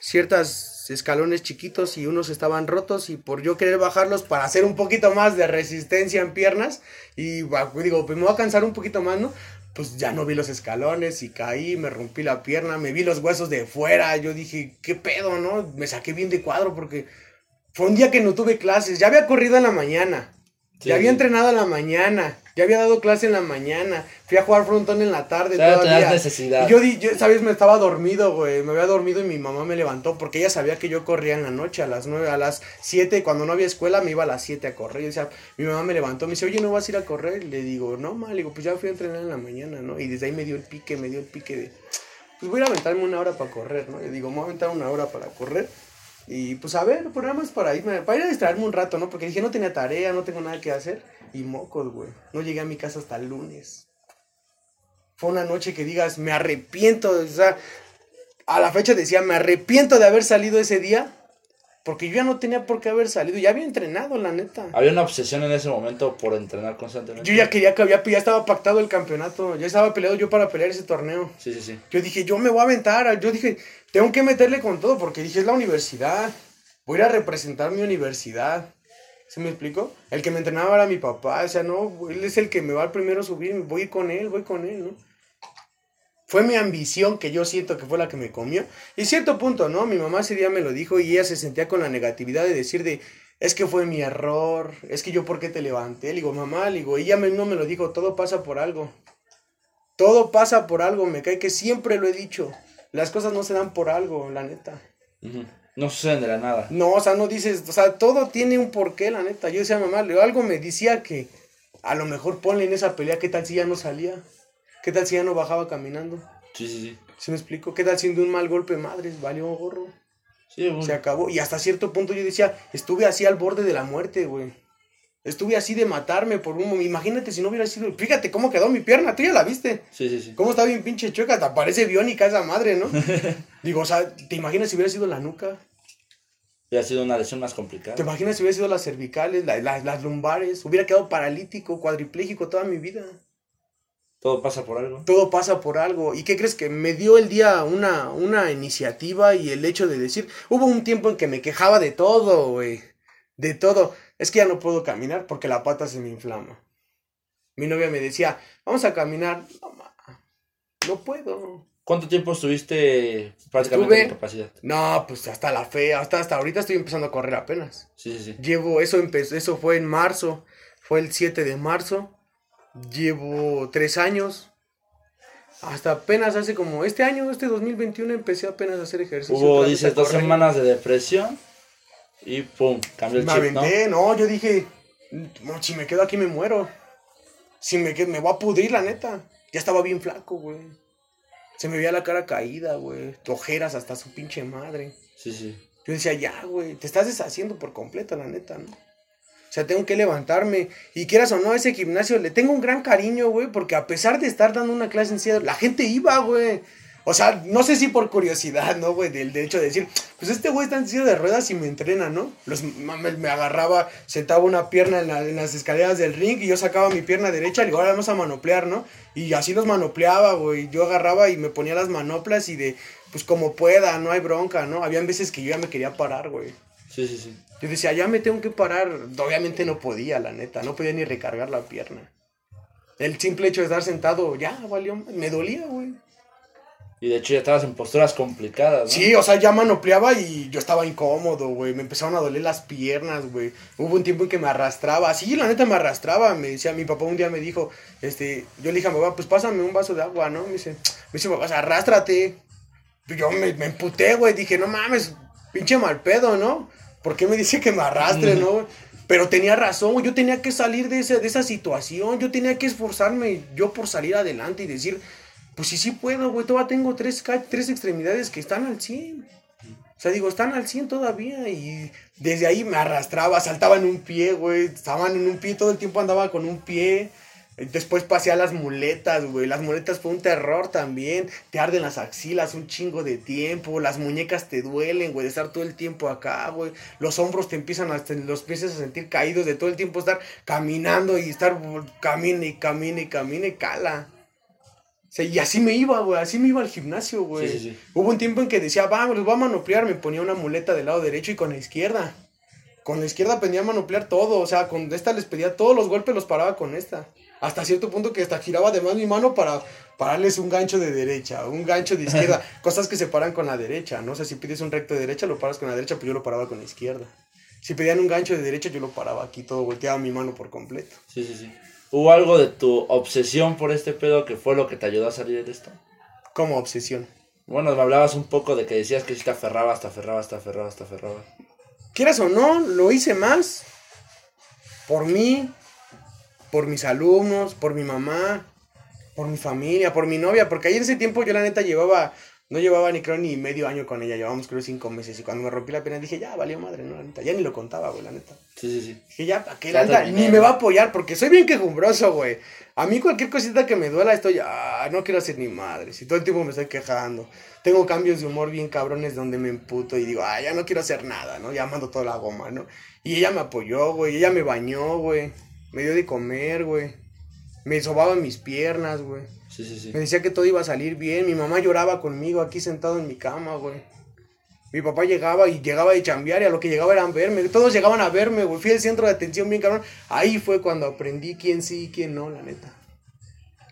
ciertas escalones chiquitos y unos estaban rotos y por yo querer bajarlos para hacer un poquito más de resistencia en piernas y digo, pues me voy a cansar un poquito más, ¿no? Pues ya no vi los escalones y caí, me rompí la pierna, me vi los huesos de fuera, yo dije, ¿qué pedo, no? Me saqué bien de cuadro porque fue un día que no tuve clases, ya había corrido en la mañana, ya había entrenado en la mañana, ya había dado clase en la mañana. Fui a jugar frontón en la tarde todavía. necesidad. Y yo, yo, ¿sabes? Me estaba dormido, güey. Me había dormido y mi mamá me levantó porque ella sabía que yo corría en la noche a las nueve, a las siete. Cuando no había escuela me iba a las siete a correr. Y decía, mi mamá me levantó, me dice, oye, ¿no vas a ir a correr? Le digo, no, mal. Le digo, pues ya fui a entrenar en la mañana, ¿no? Y desde ahí me dio el pique, me dio el pique de, pues voy a aventarme una hora para correr, ¿no? Le digo, me voy a aventar una hora para correr. Y pues a ver, programas para irme, para ir a distraerme un rato, ¿no? Porque dije, no tenía tarea, no tengo nada que hacer. Y mocos, güey. No llegué a mi casa hasta el lunes. Fue una noche que digas, me arrepiento. O sea, a la fecha decía, me arrepiento de haber salido ese día. Porque yo ya no tenía por qué haber salido. Ya había entrenado, la neta. Había una obsesión en ese momento por entrenar constantemente. Yo ya quería que había, ya estaba pactado el campeonato. Ya estaba peleado yo para pelear ese torneo. Sí, sí, sí. Yo dije, yo me voy a aventar. Yo dije, tengo que meterle con todo. Porque dije, es la universidad. Voy a ir a representar mi universidad. ¿Se me explico? El que me entrenaba era mi papá, o sea, no, él es el que me va al primero a subir, voy con él, voy con él, ¿no? Fue mi ambición que yo siento que fue la que me comió. Y cierto punto, ¿no? Mi mamá ese día me lo dijo y ella se sentía con la negatividad de decir de, es que fue mi error, es que yo por qué te levanté. Le digo, mamá, le digo, ella no me lo dijo, todo pasa por algo. Todo pasa por algo, me cae que siempre lo he dicho. Las cosas no se dan por algo, la neta. No suceden de la nada. No, o sea, no dices, o sea, todo tiene un porqué, la neta. Yo decía, mamá, algo me decía que a lo mejor ponle en esa pelea, ¿qué tal si ya no salía? ¿Qué tal si ya no bajaba caminando? Sí, sí, sí. ¿Sí me explico? ¿Qué tal si de un mal golpe, madres, valió gorro? Sí, bueno. Se acabó. Y hasta cierto punto yo decía, estuve así al borde de la muerte, güey. Estuve así de matarme por un momento. Imagínate si no hubiera sido. Fíjate cómo quedó mi pierna. Tú ya la viste. Sí, sí, sí. Cómo está bien pinche chueca. Te parece biónica esa madre, ¿no? (laughs) Digo, o sea, ¿te imaginas si hubiera sido la nuca? Hubiera sido una lesión más complicada. ¿Te imaginas si hubiera sido las cervicales, las lumbares? Hubiera quedado paralítico, cuadripléjico toda mi vida. Todo pasa por algo. Todo pasa por algo. ¿Y qué crees que me dio el día una, una iniciativa y el hecho de decir, hubo un tiempo en que me quejaba de todo, güey. De todo. Es que ya no puedo caminar porque la pata se me inflama. Mi novia me decía, vamos a caminar. No, no puedo. ¿Cuánto tiempo estuviste prácticamente en capacidad? No, pues hasta la fe, hasta, hasta ahorita estoy empezando a correr apenas. Sí, sí, sí. Llevo, eso empezó, eso fue en marzo, fue el 7 de marzo. Llevo tres años. Hasta apenas hace como este año, este 2021, empecé apenas a hacer ejercicio. Hubo, dices, dos semanas de depresión y pum, cambió el me chip, aventé, ¿no? yo dije, no, si me quedo aquí me muero. Si me quedo, me voy a pudrir, la neta. Ya estaba bien flaco, güey. Se me veía la cara caída, güey. Ojeras hasta su pinche madre. Sí, sí. Yo decía, ya, güey, te estás deshaciendo por completo, la neta, ¿no? Sea, tengo que levantarme. Y quieras o no, ese gimnasio le tengo un gran cariño, güey, porque a pesar de estar dando una clase en cielo, la gente iba, güey. O sea, no sé si por curiosidad, ¿no, güey? Del, hecho de decir, pues este güey está en silla de ruedas y me entrena, ¿no? Los, me, agarraba, sentaba una pierna en, las escaleras del ring y yo sacaba mi pierna derecha y digo, ahora vamos a manoplear, ¿no? Y así los manopleaba, güey. Yo agarraba y me ponía las manoplas y de, pues como pueda, no hay bronca, ¿no? Habían veces que yo ya me quería parar, güey. Sí, sí, sí. Yo decía, ya me tengo que parar. Obviamente no podía, la neta. No podía ni recargar la pierna. El simple hecho de estar sentado, ya, valió. Me dolía, güey. Y de hecho ya estabas en posturas complicadas, ¿no? Sí, o sea, ya manopleaba y yo estaba incómodo, güey. Me empezaron a doler las piernas, güey. Hubo un tiempo en que me arrastraba. Sí, la neta me arrastraba. Me decía, mi papá un día me dijo, este, yo le dije a mi papá, pues pásame un vaso de agua, ¿no? Me dice, me dice, papá, arrástrate. Yo me, me emputé, güey. Dije, no mames, pinche mal pedo, ¿no? ¿Por qué me dice que me arrastre, no? Pero tenía razón. Yo tenía que salir de esa, de esa situación. Yo tenía que esforzarme yo por salir adelante y decir pues sí, sí puedo, güey. Todavía tengo tres, tres extremidades que están al 100. O sea, digo, están al 100 todavía. Y desde ahí me arrastraba, saltaba en un pie, güey. Estaban en un pie, todo el tiempo andaba con un pie. Después pasé a las muletas, güey. Las muletas fue un terror también. Te arden las axilas un chingo de tiempo. Las muñecas te duelen, güey, de estar todo el tiempo acá, güey. Los hombros te empiezan a, los pies a sentir caídos de todo el tiempo estar caminando y estar camine y camine y camine, cala y así me iba, güey, así me iba al gimnasio, güey. Hubo un tiempo en que decía, vamos, voy a manoplear, me ponía una muleta del lado derecho y con la izquierda. Con la izquierda aprendía a manoplear todo, o sea, con esta les pedía todos los golpes, los paraba con esta. Hasta cierto punto que hasta giraba además mi mano para pararles un gancho de derecha, un gancho de izquierda, (laughs) cosas que se paran con la derecha, ¿no? O sea, si pides un recto de derecha, lo paras con la derecha, pues yo lo paraba con la izquierda. Si pedían un gancho de derecha, yo lo paraba aquí, todo volteaba mi mano por completo. Sí, sí, sí. ¿Hubo algo de tu obsesión por este pedo que fue lo que te ayudó a salir de esto? ¿Cómo obsesión? Bueno, me hablabas un poco de que decías que si te aferrabas, te aferrabas, te aferrabas, te aferrabas. Quieras o no, lo hice más por mí, por mis alumnos, por mi mamá, por mi familia, por mi novia, porque ahí en ese tiempo yo la neta llevaba no llevaba ni creo ni medio año con ella, llevábamos creo cinco meses. Y cuando me rompí la pena dije, ya, valió madre, ¿no? La neta, ya ni lo contaba, güey, la neta. Sí, sí, sí. Dije, ya, ¿para qué? La neta, ni me va a apoyar porque soy bien quejumbroso, güey. A mí cualquier cosita que me duela estoy, ah, no quiero hacer ni madre. Si todo el tiempo me estoy quejando. Tengo cambios de humor bien cabrones donde me emputo y digo, ah, ya no quiero hacer nada, ¿no? Ya mando toda la goma, ¿no? Y ella me apoyó, güey, ella me bañó, güey. Me dio de comer, güey. Me sobaba mis piernas, güey. Me decía que todo iba a salir bien. Mi mamá lloraba conmigo aquí sentado en mi cama, güey. Mi papá llegaba y llegaba de chambear y a lo que llegaba era verme. Todos llegaban a verme, güey. Fui el centro de atención bien cabrón. Ahí fue cuando aprendí quién sí y quién no, la neta.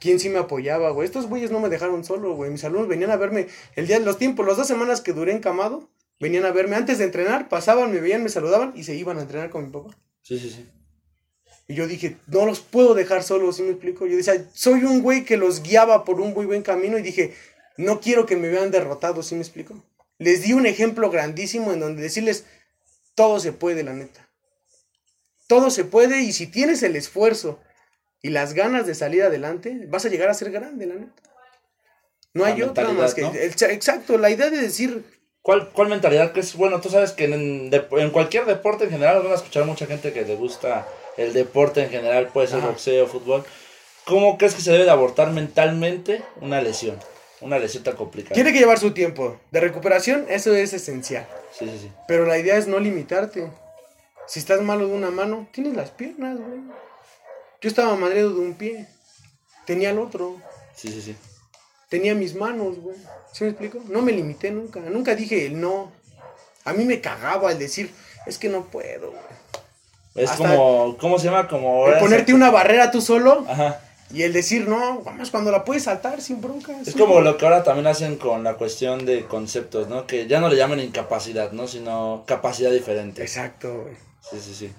Quién sí me apoyaba, güey. Estos güeyes no me dejaron solo, güey. Mis alumnos venían a verme el día, los tiempos, las dos semanas que duré encamado, venían a verme. Antes de entrenar, pasaban, me veían, me saludaban y se iban a entrenar con mi papá. Sí, sí, sí. Y yo dije, no los puedo dejar solos, ¿sí me explico? Yo decía, soy un güey que los guiaba por un muy buen camino y dije, no quiero que me vean derrotados, ¿sí me explico? Les di un ejemplo grandísimo en donde decirles, todo se puede, la neta. Todo se puede y si tienes el esfuerzo y las ganas de salir adelante, vas a llegar a ser grande, la neta. No hay otra más que... exacto, la idea de decir... ¿Cuál, ¿Cuál mentalidad? Que es, bueno, tú sabes que en, en cualquier deporte en general van a escuchar mucha gente que le gusta el deporte en general, puede ser boxeo, fútbol. ¿Cómo crees que se debe de abortar mentalmente una lesión? Una lesión tan complicada. Tiene que llevar su tiempo. De recuperación, eso es esencial. Sí, sí, sí. Pero la idea es no limitarte. Si estás malo de una mano, tienes las piernas, güey. Yo estaba madreado de un pie. Tenía el otro. Sí, sí, sí. Tenía mis manos, güey. ¿Sí me explico? No me limité nunca. Nunca dije el no. A mí me cagaba el decir, es que no puedo, güey. Es como, ¿cómo se llama? Como... El ponerte una barrera tú solo. Ajá. Y el decir, no, vamos, cuando la puedes saltar sin bronca. Es como lo que ahora también hacen con la cuestión de conceptos, ¿no? Que ya no le llaman incapacidad, ¿no? Sino capacidad diferente. Exacto, güey. Sí, sí, sí.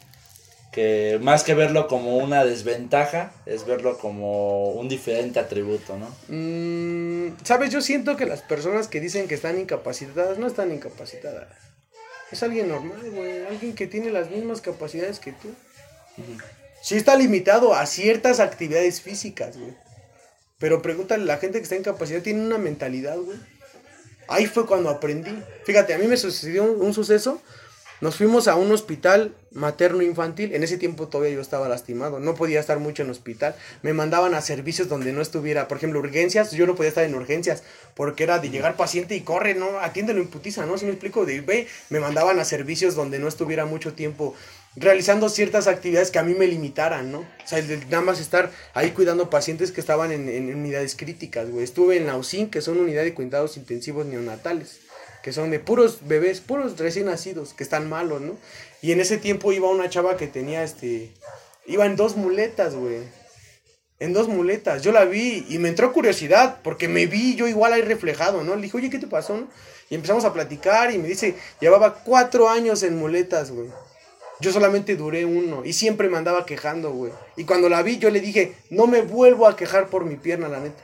Que más que verlo como una desventaja, es verlo como un diferente atributo, ¿no? Mm, Sabes, yo siento que las personas que dicen que están incapacitadas no están incapacitadas. Es alguien normal, güey. Alguien que tiene las mismas capacidades que tú. Sí está limitado a ciertas actividades físicas, güey. Pero pregúntale, la gente que está en capacidad tiene una mentalidad, güey. Ahí fue cuando aprendí. Fíjate, a mí me sucedió un, suceso Nos fuimos a un hospital materno infantil. En ese tiempo todavía yo estaba lastimado. No podía estar mucho en hospital. Me mandaban a servicios donde no estuviera. Por ejemplo, urgencias. Yo no podía estar en urgencias. Porque era de llegar paciente y corre, ¿no? Atiéndelo en putiza, ¿no? Si me explico. De, ve, me mandaban a servicios donde no estuviera mucho tiempo realizando ciertas actividades que a mí me limitaran, ¿no? O sea, nada más estar ahí cuidando pacientes que estaban en, unidades críticas, güey. Estuve en la que son unidades de cuidados intensivos neonatales que son de puros bebés, puros recién nacidos, que están malos, ¿no? Y en ese tiempo iba una chava que tenía este. Iba en dos muletas, güey. En dos muletas. Yo la vi y me entró curiosidad, porque me vi yo igual ahí reflejado, ¿no? Le dije, oye, ¿qué te pasó? Y empezamos a platicar y me dice, llevaba cuatro años en muletas, güey. Yo solamente duré uno y siempre me andaba quejando, güey. Y cuando la vi, yo le dije, no me vuelvo a quejar por mi pierna, la neta.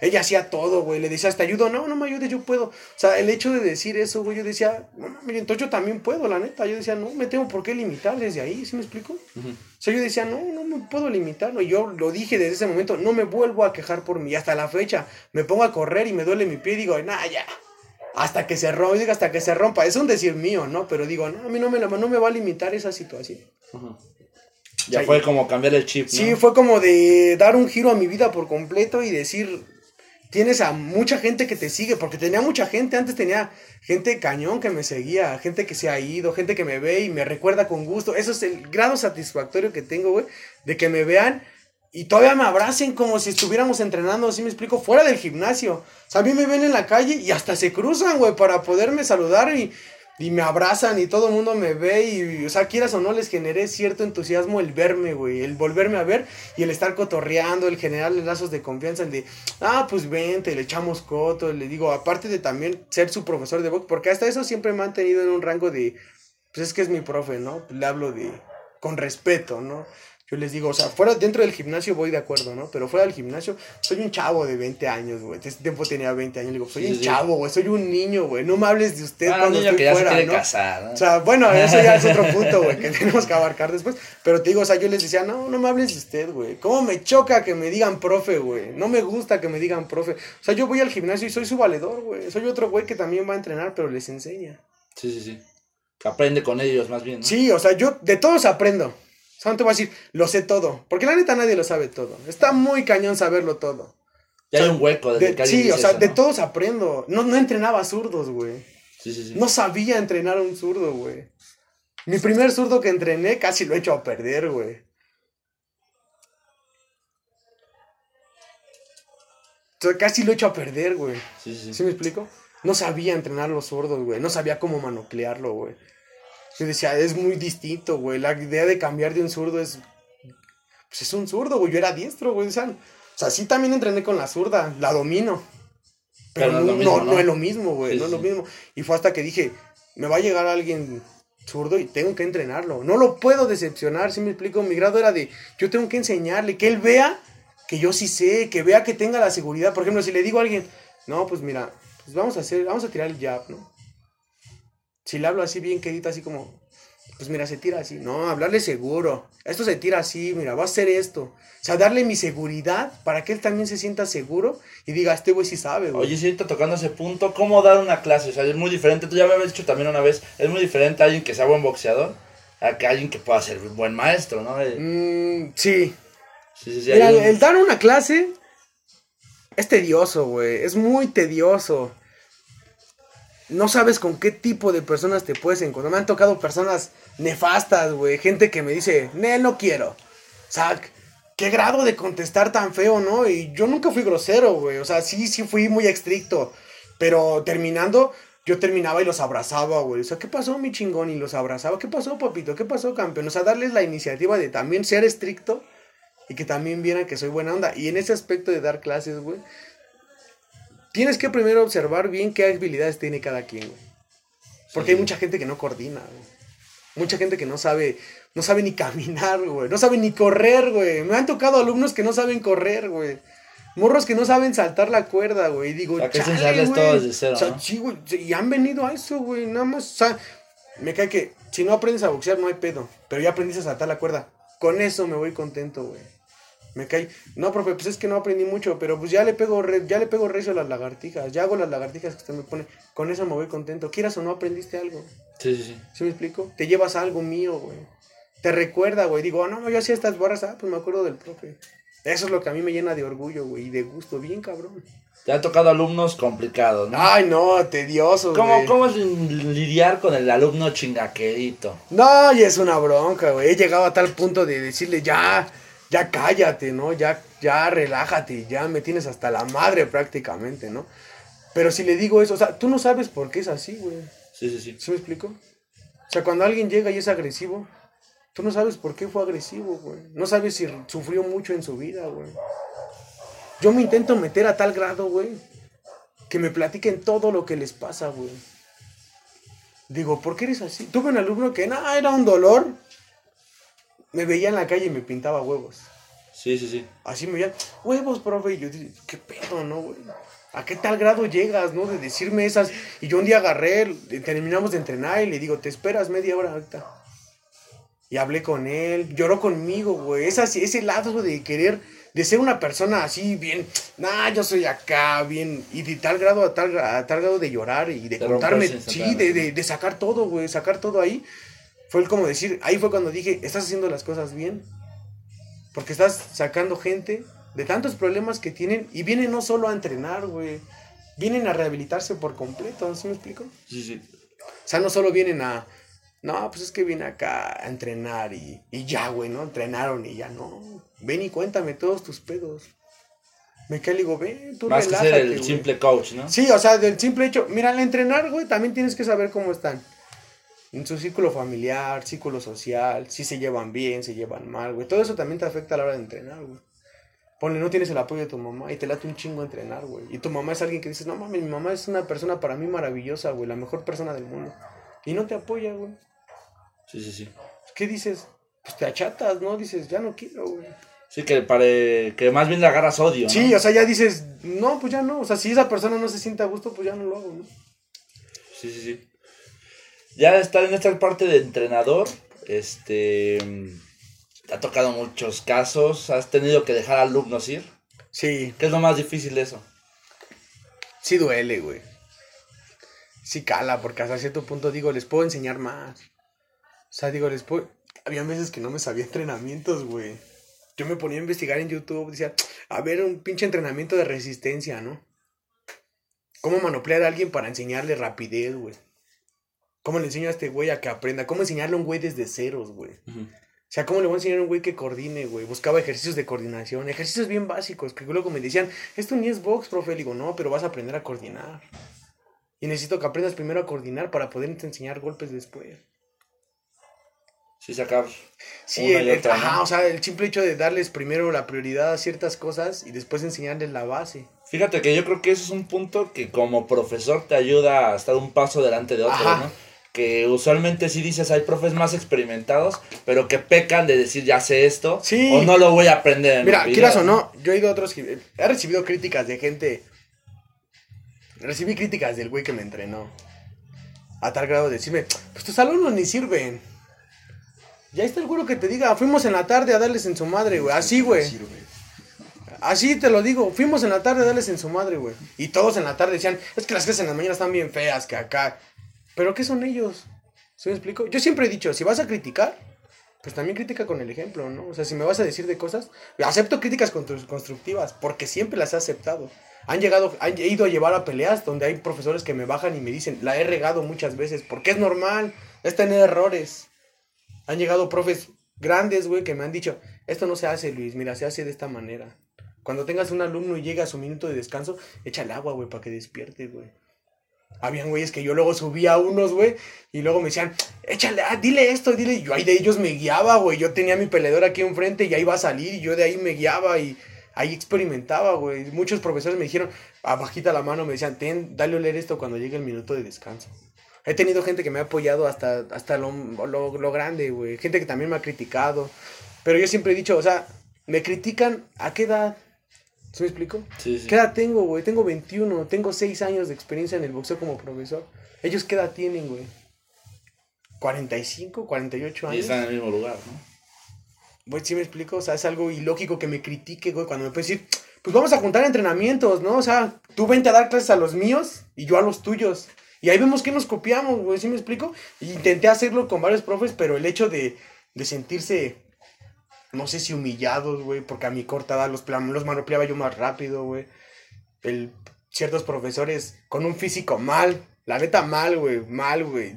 Ella hacía todo, güey. Le decía, ¿te ayudo? No, no me ayudes, yo puedo. O sea, el hecho de decir eso, güey, yo decía, no, mire, entonces yo también puedo, la neta. Yo decía, no me tengo por qué limitar desde ahí, ¿sí me explico? O sea, yo decía, no, no me puedo limitar. Y yo lo dije desde ese momento, no me vuelvo a quejar por mí. Hasta la fecha, me pongo a correr y me duele mi pie y digo, nah, ya. Hasta que se rompa, digo, hasta que se rompa. Es un decir mío, ¿no? Pero digo, no, a mí no me, no me va a limitar esa situación. Ya fue como cambiar el chip. ¿no? Sí, fue como de dar un giro a mi vida por completo y decir, tienes a mucha gente que te sigue, porque tenía mucha gente, antes tenía gente cañón que me seguía, gente que se ha ido, gente que me ve y me recuerda con gusto. Eso es el grado satisfactorio que tengo, güey, de que me vean y todavía me abracen como si estuviéramos entrenando, así me explico, fuera del gimnasio. O a mí me ven en la calle y hasta se cruzan, güey, para poderme saludar y y me abrazan y todo el mundo me ve y, o sea, quieras o no, les generé cierto entusiasmo el verme, güey, el volverme a ver y el estar cotorreando, el generarle lazos de confianza, el de, ah, pues vente, le echamos coto, le digo, aparte de también ser su profesor de box, porque hasta eso siempre me han tenido en un rango de, pues es que es mi profe, ¿no? Le hablo de, con respeto, ¿no? Yo les digo, o sea, fuera dentro del gimnasio voy de acuerdo, ¿no? Pero fuera del gimnasio, soy un chavo de 20 años, güey. Ese tiempo tenía 20 años. Le digo, soy un chavo, güey. Soy un niño, güey. No me hables de usted Ah, cuando estoy que ya se fuera, quiere ¿no? casar, ¿no? O sea, bueno, eso ya es otro (laughs) punto, güey, que tenemos que abarcar después. Pero te digo, o sea, yo les decía, no, no me hables de usted, güey. ¿Cómo me choca que me digan profe, güey? No me gusta que me digan profe. O sea, yo voy al gimnasio y soy su valedor, güey. Soy otro güey que también va a entrenar, pero les enseña. Sí, sí, sí. Aprende con ellos más bien. ¿no? Sí, o sea, yo de todos aprendo. O sea, no te voy a decir, lo sé todo. Porque la neta nadie lo sabe todo. Está muy cañón saberlo todo. Ya o sea, hay un hueco desde De- que sí, o sea, eso, de ¿no? todos aprendo. No, no entrenaba zurdos, güey. Sí, sí, sí. No sabía entrenar a un zurdo, güey. Mi primer zurdo que entrené casi lo he hecho a perder, güey. Casi lo he hecho a perder, güey. Sí, sí, ¿Sí sí. me explico? No sabía entrenar los zurdos, güey. No sabía cómo manoclearlo, güey. Yo decía, es muy distinto, güey. La idea de cambiar de un zurdo es. Pues es un zurdo, güey. Yo era diestro, güey. O sea, o sea, sí también entrené con la zurda. La domino. Pero, Pero no es no, lo mismo, no- ¿no? no es lo mismo, güey. Sí, no es sí, lo mismo. Y fue hasta que dije, me va a llegar alguien zurdo y tengo que entrenarlo. No lo puedo decepcionar, si me explico. Mi grado era de, yo tengo que enseñarle, que él vea que yo sí sé, que vea que tenga la seguridad. Por ejemplo, si le digo a alguien, no, pues mira, pues vamos a hacer, vamos a tirar el jab, ¿no? Si le hablo así bien quedito, así como, pues mira, se tira así. No, hablarle seguro. Esto se tira así, mira, va a hacer esto. O sea, darle mi seguridad para que él también se sienta seguro y diga, este güey sí sabe, güey. Oye, si ahorita tocando ese punto, ¿cómo dar una clase? O sea, es muy diferente. Tú ya me habías dicho también una vez, es muy diferente alguien que sea buen boxeador a que alguien que pueda ser buen maestro, ¿no? Eh, Mm, sí. Sí, sí, sí. Mira, un- el dar una clase es tedioso, güey. Es muy tedioso. No sabes con qué tipo de personas te puedes encontrar. Me han tocado personas nefastas, güey. Gente que me dice, Nel, no quiero. O sea, qué grado de contestar tan feo, ¿no? Y yo nunca fui grosero, güey. O sea, sí, sí fui muy estricto. Pero terminando, yo terminaba y los abrazaba, güey. O sea, ¿qué pasó, mi chingón? Y los abrazaba. ¿Qué pasó, papito? ¿Qué pasó, campeón? O sea, darles la iniciativa de también ser estricto y que también vieran que soy buena onda. Y en ese aspecto de dar clases, güey, tienes que primero observar bien qué habilidades tiene cada quien, güey. Porque hay mucha gente que no coordina, güey. Mucha gente que no sabe, no sabe ni caminar, güey. No sabe ni correr, güey. Me han tocado alumnos que no saben correr, güey. Morros que no saben saltar la cuerda, güey. Y digo, O sea, "Chale, enseñarles güey". todo desde cero, O sea, ¿no? sí, güey. Y han venido a eso, güey. Nada más, o sea, me cae que si no aprendes a boxear no hay pedo. Pero ya aprendiste a saltar la cuerda. Con eso me voy contento, güey. Me cae. No, profe, pues es que no aprendí mucho, pero pues ya le pego, re- ya le pego recio a las lagartijas. Ya hago las lagartijas que usted me pone. Con eso me voy contento. Quieras o no, aprendiste algo. Sí, sí, sí. ¿Sí me explico? Te llevas algo mío, güey. Te recuerda, güey. Digo, "Ah, no, yo hacía estas barras, ah, pues me acuerdo del profe. Eso es lo que a mí me llena de orgullo, güey, y de gusto. Bien, cabrón. Te han tocado alumnos complicados, ¿no? Ay, no, tedioso, ¿Cómo, güey. ¿Cómo es lidiar con el alumno chingaquerito? No, y es una bronca, güey. He llegado a tal punto de decirle, ya, ya cállate, ¿no? Ya, ya relájate, ya me tienes hasta la madre prácticamente, ¿no? Pero si le digo eso, o sea, tú no sabes por qué es así, güey. Sí, sí, sí. ¿Sí me explico? O sea, cuando alguien llega y es agresivo, tú no sabes por qué fue agresivo, güey. No sabes si sufrió mucho en su vida, güey. Yo me intento meter a tal grado, güey, que me platiquen todo lo que les pasa, güey. Digo, ¿por qué eres así? Tuve un alumno que, no, era un dolor. Me veía en la calle y me pintaba huevos. Sí, sí, sí. Así me veía, huevos, profe. Y yo dije, ¿qué pedo, no, güey? ¿A qué tal grado llegas, no? De decirme esas. Y yo un día agarré, terminamos de entrenar y le digo, te esperas media hora ahorita. Y hablé con él, lloró conmigo, güey. Es así, ese lado de querer, de ser una persona así, bien, nah, yo soy acá, bien. Y de tal grado a tal, a tal grado de llorar y de De contarme, sí, de, de sacar todo, güey, sacar todo ahí. Fue el como decir, ahí fue cuando dije, estás haciendo las cosas bien. Porque estás sacando gente de tantos problemas que tienen y vienen no solo a entrenar, güey. Vienen a rehabilitarse por completo, ¿sí me explico? Sí, sí. O sea, no solo vienen a, no, pues es que vine acá a entrenar y, y ya, güey, ¿no? Entrenaron y ya, no. Ven y cuéntame todos tus pedos. Me cae y digo, ven, tú Más que relájate, ser el güey". simple coach, ¿no? Sí, o sea, del simple hecho, mira, al entrenar, güey, también tienes que saber cómo están. En su círculo familiar, círculo social, si se llevan bien, se llevan mal, güey. Todo eso también te afecta a la hora de entrenar, güey. Ponle, no tienes el apoyo de tu mamá y te late un chingo entrenar, güey. Y tu mamá es alguien que dices, no mames, mi mamá es una persona para mí maravillosa, güey, la mejor persona del mundo. Y no te apoya, güey. Sí, sí, sí. ¿Qué dices? Pues te achatas, ¿no? Dices, ya no quiero, güey. Sí, que, pare... que más bien le agarras odio, ¿no? Sí, o sea, ya dices, no, pues ya no. O sea, si esa persona no se siente a gusto, pues ya no lo hago, ¿no? Sí, sí, sí. Ya estar en esta parte de entrenador, este... Te ha tocado muchos casos, has tenido que dejar alumnos ir. Sí, ¿Qué es lo más difícil de eso? sí duele, güey. Sí cala, porque hasta cierto punto digo, les puedo enseñar más. O sea, digo, les puedo... Había veces que no me sabía (laughs) entrenamientos, güey. Yo me ponía a investigar en YouTube, decía, a ver, un pinche entrenamiento de resistencia, ¿no? ¿Cómo manoplear a alguien para enseñarle rapidez, güey? ¿Cómo le enseño a este güey a que aprenda? ¿Cómo enseñarle a un güey desde ceros, güey? O sea, ¿cómo le voy a enseñar a un güey que coordine, güey? Buscaba ejercicios de coordinación, ejercicios bien básicos, que luego me decían, esto ni es box, profe. Le digo, no, pero vas a aprender a coordinar. Y necesito que aprendas primero a coordinar para poder enseñar golpes después. Sí, sacar Sí, el, el- ajá, o sea, el simple hecho de darles primero la prioridad a ciertas cosas y después enseñarles la base. Fíjate que yo creo que eso es un punto que como profesor te ayuda a estar un paso delante de otro, Ajá. ¿no? Que usualmente sí dices, hay profes más experimentados, pero que pecan de decir, ya sé esto, Sí. o no lo voy a aprender. en Mira, quieras o no, yo he ido a otros. que- He recibido críticas de gente. Recibí críticas del güey que me entrenó. A tal grado de decirme, pues tus alumnos ni sirven. Ya está el güero que te diga, fuimos en la tarde a darles en su madre, güey. Así, güey. Así te lo digo, fuimos en la tarde a darles en su madre, güey. Y todos en la tarde decían, es que las clases en la mañana están bien feas, que acá. Pero ¿qué son ellos? ¿Sí me explico? Yo siempre he dicho, si vas a criticar, pues también critica con el ejemplo, ¿no? O sea, si me vas a decir de cosas, acepto críticas constru- constructivas, porque siempre las he aceptado. Han llegado, han ido a llevar a peleas donde hay profesores que me bajan y me dicen, la he regado muchas veces, porque es normal, es tener errores. Han llegado profes grandes, güey, que me han dicho, esto no se hace, Luis, mira, se hace de esta manera. Cuando tengas un alumno y llega a su minuto de descanso, échale agua, güey, para que despierte, güey. Habían güeyes que yo luego subía a unos, güey, y luego me decían, échale, ah, dile esto, dile. Y yo ahí de ellos me guiaba, güey. Yo tenía mi peleador aquí enfrente y ahí iba a salir y yo de ahí me guiaba y ahí experimentaba, güey. Muchos profesores me dijeron, abajita la mano, me decían, ten, dale a oler esto cuando llegue el minuto de descanso. He tenido gente que me ha apoyado hasta, hasta lo, lo grande, güey. Gente que también me ha criticado. Pero yo siempre he dicho, o sea, me critican a qué edad. ¿Se me explico? Sí, sí. ¿Qué edad tengo, güey? Tengo 21, tengo 6 años de experiencia en el boxeo como profesor. ¿Ellos qué edad tienen, güey? ¿45, 48 Y años? están en el mismo lugar, ¿no? Güey, ¿sí me explico? O sea, es algo ilógico que me critique, güey, cuando me puede decir, pues vamos a juntar entrenamientos, ¿no? O sea, tú vente a dar clases a los míos y yo a los tuyos. Y ahí vemos que nos copiamos, güey, ¿sí me explico? Y intenté hacerlo con varios profes, pero el hecho de, de sentirse, no sé si humillados, güey, porque a mi corta edad los, los manipulaba yo más rápido, güey. El, ciertos profesores con un físico mal, la neta mal, güey, mal, güey.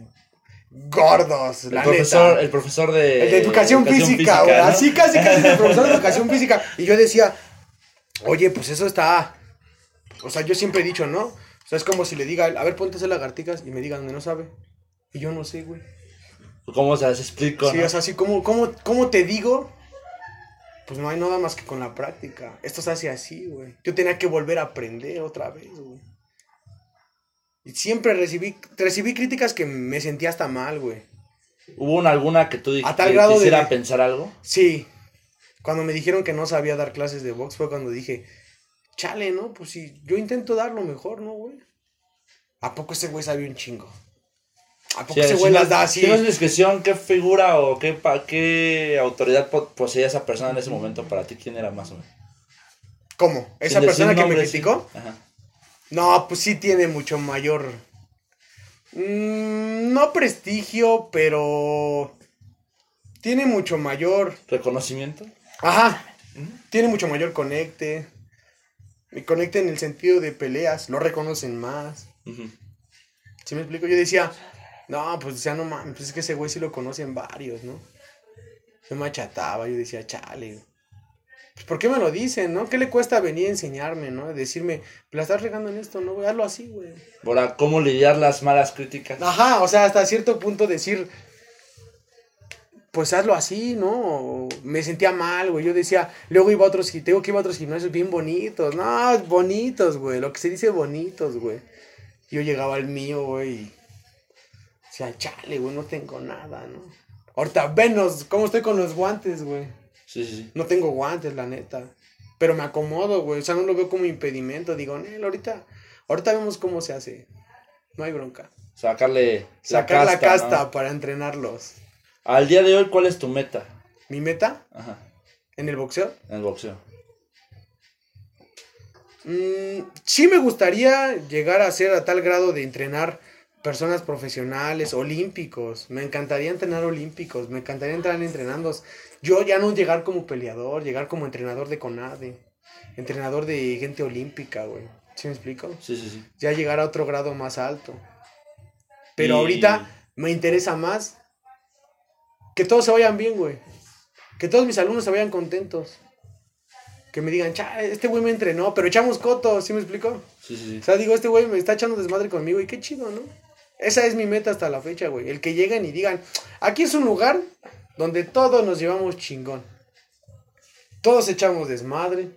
Gordos, El la profesor, neta. el profesor de, El de educación, física, güey. ¿no? Así casi casi el (laughs) profesor de educación física. Y yo decía, oye, pues eso está. O sea, yo siempre he dicho, ¿no? O sea, es como si le diga, a ver, ponte a hacer lagartijas y me digan donde no sabe. Y yo no sé, güey. ¿Cómo se las explico? Sí, no? o sea, así como, como, ¿cómo te digo? Pues no hay nada más que con la práctica. Esto se hace así, güey. Yo tenía que volver a aprender otra vez, güey. Y siempre recibí, recibí críticas que me sentía hasta mal, güey. ¿Hubo una- alguna que tú dijiste A tal que grado de- quisiera pensar algo? Sí. Cuando me dijeron que no sabía dar clases de box fue cuando dije, chale, ¿no? Pues si yo intento dar lo mejor, ¿no, güey? ¿A poco ese güey sabía un chingo? ¿A poco Sí, ese güey las da así? Si no es discreción, ¿qué figura o qué, pa- qué autoridad po- poseía esa persona en ese momento para ti? ¿Quién era más o menos? ¿Cómo? ¿Esa persona que me sí. criticó? Ajá. No, pues sí tiene mucho mayor. mm, no prestigio, pero. Tiene mucho mayor. ¿Reconocimiento? Ajá. Tiene mucho mayor conecte. Y conecte en el sentido de peleas. Lo reconocen más. Ujú. ¿Sí me explico? Yo decía, no, pues ya no mames, pues es que ese güey sí lo conocen varios, ¿no? Yo me achataba, yo decía, chale. Pues ¿por qué me lo dicen, no? ¿Qué le cuesta venir a enseñarme, no? Decirme, la estás regando en esto, ¿no? Güey, hazlo así, güey. Ahora, ¿cómo lidiar las malas críticas? Ajá, o sea, hasta cierto punto decir, pues hazlo así, ¿no? Me sentía mal, güey. Yo decía, luego iba a otros, tengo que iba a otros gimnasios bien bonitos. No, bonitos, güey. Lo que se dice bonitos, güey. Yo llegaba al mío, güey. Decía, chale, güey, no tengo nada, ¿no? Ahorita, venos, ¿cómo estoy con los guantes, güey? Sí, sí, sí. No tengo guantes, la neta. Pero me acomodo, güey. O sea, no lo veo como impedimento. Digo, Nel, ahorita, ahorita vemos cómo se hace. No hay bronca. Sacarle Sacar la casta, ¿no? para entrenarlos. Al día de hoy, ¿cuál es tu meta? Mi meta Ajá, en el boxeo. en el boxeo. Mm, sí me gustaría llegar a ser a tal grado de entrenar personas profesionales, olímpicos. Me encantaría entrenar olímpicos. Me encantaría entrar entrenando. Yo ya no llegar como peleador, llegar como entrenador de CONADE. Entrenador de gente olímpica, güey. ¿Sí me explico? Sí, sí, sí. ya llegar a otro grado más alto. Pero Y- ahorita me interesa más que todos se vayan bien, güey. Que todos mis alumnos se vayan contentos. Que me digan, cha, este güey me entrenó, pero echamos cotos, ¿sí me explico? Sí, sí, O sí. sea, digo, este güey me está echando desmadre conmigo y qué chido, ¿no? Esa es mi meta hasta la fecha, güey. El que lleguen y digan, aquí es un lugar donde todos nos llevamos chingón. Todos echamos desmadre.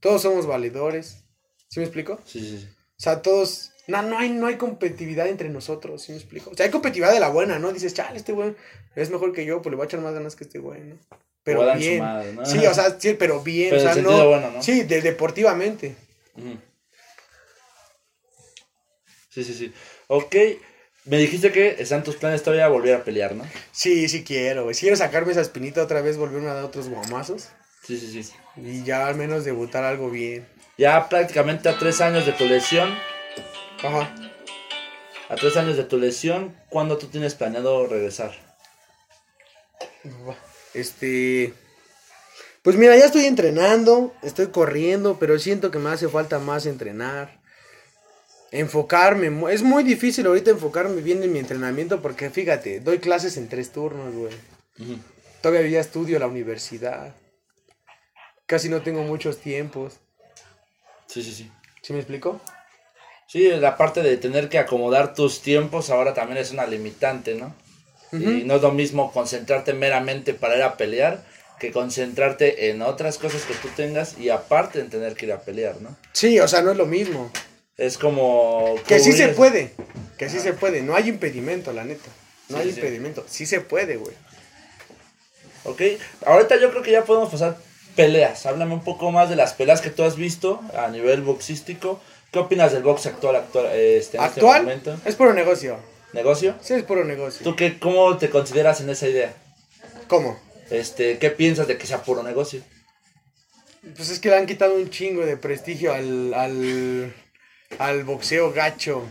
Todos somos valedores. ¿Sí me explico? Sí, sí, sí. O sea, todos. No, no hay, no hay competitividad entre nosotros, ¿sí me explico? O sea, hay competitividad de la buena, ¿no? Dices, chale, este güey es mejor que yo, pues le voy a echar más ganas que este güey, ¿no? Pero bien. madre, ¿no? Sí, o sea, sí, pero bien. Pero o sea, no. bueno, ¿no? Sí, de, deportivamente. Sí, sí, sí. Ok, me dijiste que están tus planes todavía volver a pelear, ¿no? Sí, sí quiero, güey. Si quiero sacarme esa espinita otra vez, volverme a dar otros guamazos. Sí, sí, sí. Y ya al menos debutar algo bien. Ya prácticamente a tres años de tu lesión, Ajá. a tres años de tu lesión, ¿cuándo tú tienes planeado regresar? Este. Pues mira, ya estoy entrenando, estoy corriendo, pero siento que me hace falta más entrenar. Enfocarme, es muy difícil ahorita enfocarme bien en mi entrenamiento porque fíjate, doy clases en tres turnos, güey. Ujú. Todavía estudio la universidad. Casi no tengo muchos tiempos. Sí, sí, sí. ¿Sí me explico? Sí, la parte de tener que acomodar tus tiempos ahora también es una limitante, ¿no? Y no es lo mismo concentrarte meramente para ir a pelear que concentrarte en otras cosas que tú tengas y aparte en tener que ir a pelear, ¿no? Sí, o sea, no es lo mismo. Es como... Que sí se puede. Que sí se puede. No hay impedimento, la neta. No Sí, hay sí. impedimento. Sí se puede, güey. Ok, ahorita yo creo que ya podemos pasar peleas. Háblame un poco más de las peleas que tú has visto a nivel boxístico. ¿Qué opinas del box actual, actual este, en este ¿Actual? momento? Es puro negocio. ¿Negocio? Sí, es puro negocio. ¿Tú qué, cómo te consideras en esa idea? ¿Cómo? Este, ¿qué piensas de que sea puro negocio? Pues es que le han quitado un chingo de prestigio al, al, al boxeo gacho.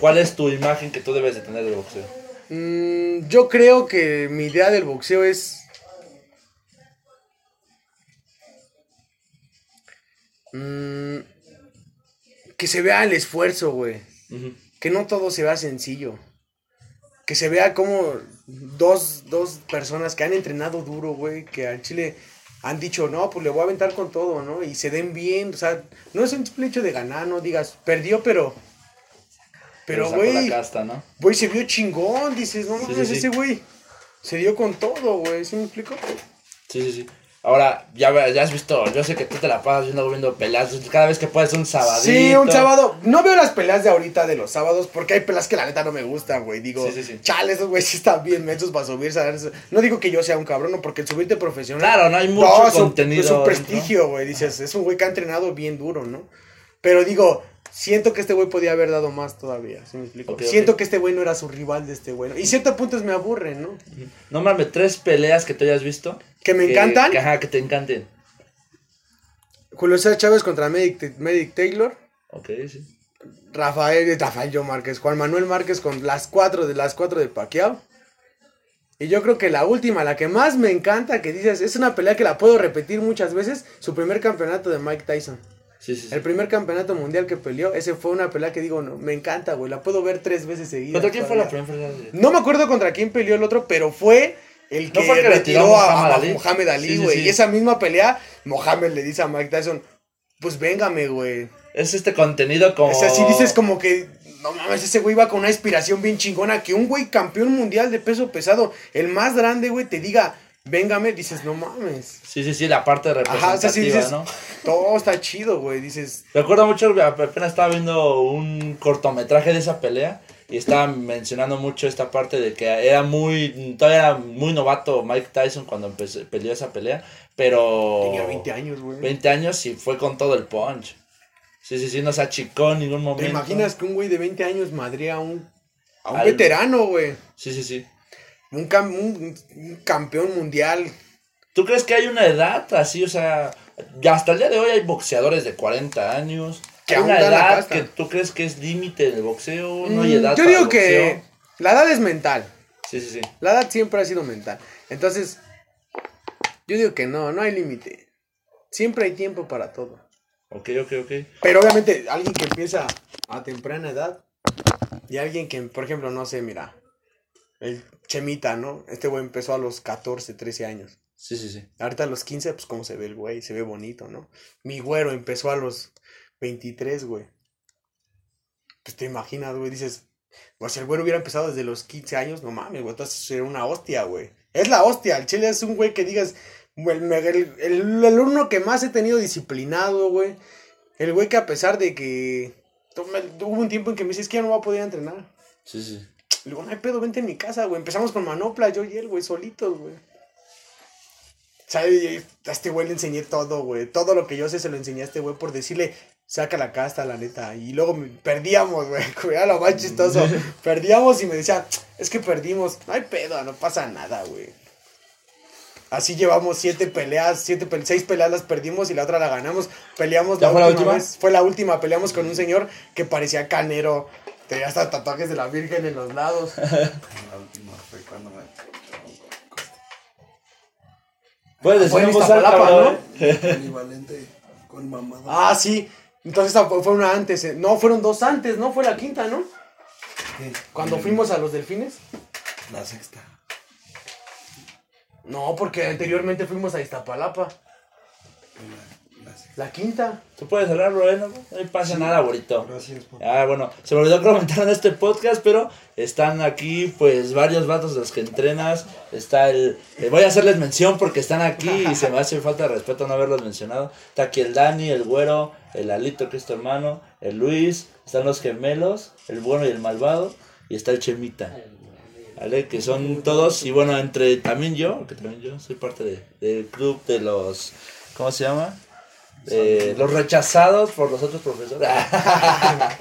¿Cuál es tu imagen que tú debes de tener del boxeo? Mm, yo creo que mi idea del boxeo es... mm, que se vea el esfuerzo, güey. Que no todo se vea sencillo. Que se vea como dos, dos personas que han entrenado duro, güey, que al Chile han dicho, no, pues le voy a aventar con todo, ¿no? Y se den bien, o sea, no es un simple hecho de ganar, no digas, perdió, pero... Pero, güey, ¿no? güey, se vio chingón, dices, no Sí, sí. ese güey se dio con todo, güey, ¿sí me explico? Sí, sí, sí. Ahora, ya, ya has visto, yo sé que tú te la pasas viendo, viendo peleas, cada vez que puedes un sabadito. Sí, un sábado. No veo las peleas de ahorita de los sábados porque hay peleas que la neta no me gustan, güey. Digo, Sí, sí, sí. chale, esos güeyes están bien mensos para subirse No digo que yo sea un cabrón, no, porque el subirte profesional. Claro, no hay mucho No, es un- contenido. Es un prestigio, güey. Dices, es un güey que ha entrenado bien duro, ¿no? Pero digo, siento que este güey podía haber dado más todavía, ¿sí me explico? Siento que este güey no era su rival de este güey. Y ciertos puntos me aburren, ¿no? Nómbrame tres peleas que tú hayas visto. ¿Que me encantan? Que, ajá, que te encanten. Julio César Chávez contra Medic, Medic Taylor. Ok, sí. Rafael, Rafael Yo Márquez, Juan Manuel Márquez con las cuatro de las cuatro de Pacquiao. Y yo creo que la última, la que más me encanta, que dices, es una pelea que la puedo repetir muchas veces, su primer campeonato de Mike Tyson. Sí, sí, sí. El primer campeonato mundial que peleó, ese fue una pelea que digo, no, me encanta, güey, la puedo ver tres veces seguidas. ¿Contra quién fue la primera pelea? No me acuerdo contra quién peleó el otro, pero fue el ¿No que, fue el que retiró retiró a a Ali? Güey. Y esa misma pelea, Mohamed le dice a Mike Tyson, pues véngame, güey. Es este contenido como. O sea, si dices como que, no mames, ese güey va con una inspiración bien chingona, que un güey campeón mundial de peso pesado, el más grande, güey, te diga, véngame, dices, no mames. Sí, sí, sí, la parte Ajá, representativa, o sea, si dices, ¿no? todo está chido, güey, dices, Recuerdo mucho, apenas estaba viendo un cortometraje de esa pelea y estaba mencionando mucho esta parte de que era muy, todavía era muy novato Mike Tyson cuando empezó, peleó esa pelea, pero... tenía 20 años, güey. 20 años y fue con todo el punch. Sí, sí, sí, no se achicó en ningún momento. ¿Te imaginas que un güey de 20 años madría a un, a un Al- veterano, güey? Sí, sí, sí. Un, cam- un- un campeón mundial. ¿Tú crees que hay una edad así? O sea, hasta el día de hoy hay boxeadores de 40 años. Que ¿Hay aún una dan la edad que tú crees que es límite en el boxeo? No hay Mm, edad Yo para digo que la edad es mental. Sí, sí, sí. La edad siempre ha sido mental. Entonces, yo digo que no, no hay límite. Siempre hay tiempo para todo. Ok, ok, ok. Pero obviamente, alguien que empieza a temprana edad y alguien que, por ejemplo, no sé, mira, el Chemita, ¿no? Este güey empezó a los 14, 13 años. Sí, sí, sí. Ahorita a los 15, pues cómo se ve el güey, se ve bonito, ¿no? Mi güero empezó a los 23, güey. Pues te imaginas, güey, dices, pues si el güero hubiera empezado desde los 15 años, no mames, güey, entonces sería una hostia, güey. Es la hostia, el chile es un güey que digas, el, el, el, el uno que más he tenido disciplinado, güey. El güey que a pesar de que hubo un tiempo en que me dices que ya no va a poder entrenar. Sí, sí. Le digo, no hay pedo, vente a mi casa, güey. Empezamos con manopla, yo y él, güey, solitos, güey. Y- y a este güey le enseñé todo, güey. Todo lo que yo sé se lo enseñé a este güey por decirle, saca la casta, la neta. Y luego me- perdíamos, güey. (laughs) Era lo más chistoso. (laughs) perdíamos y me decía, es que perdimos. No hay pedo, no pasa nada, güey. Así llevamos siete peleas, siete pe- seis peleas las perdimos y la otra la ganamos. Peleamos ¿Ya la fue la última? vez. Fue la última, peleamos con un señor que parecía canero. Tenía hasta tatuajes de la Virgen en los lados. (laughs) La última fue cuando me. Puedes Fue decir en voz (laughs) con mamada. Ah, sí. Entonces fue una antes. eh. No, fueron dos antes, ¿no? Fue la quinta, ¿no? ¿Qué? Cuando fuimos a los delfines. La sexta. No, porque anteriormente fuimos a Iztapalapa. La, la quinta. Tú puedes hablar, ¿eh? no, me pasa nada, bonito. Gracias por. Ah, bueno, se me olvidó comentar en este podcast, pero están aquí, pues, varios vatos de los que entrenas. Está el. eh, voy a hacerles mención porque están aquí y se me hace falta de respeto no haberlos mencionado. Está aquí el Dani, el güero, el Alito, que es tu hermano, el Luis, están los gemelos, el bueno y el malvado, y está el Chemita. ¿Vale? Que son todos, y bueno, entre también yo, que también yo soy parte de- del club de los. ¿Cómo se llama? Eh, los rechazados por los otros profesores. (laughs) ah,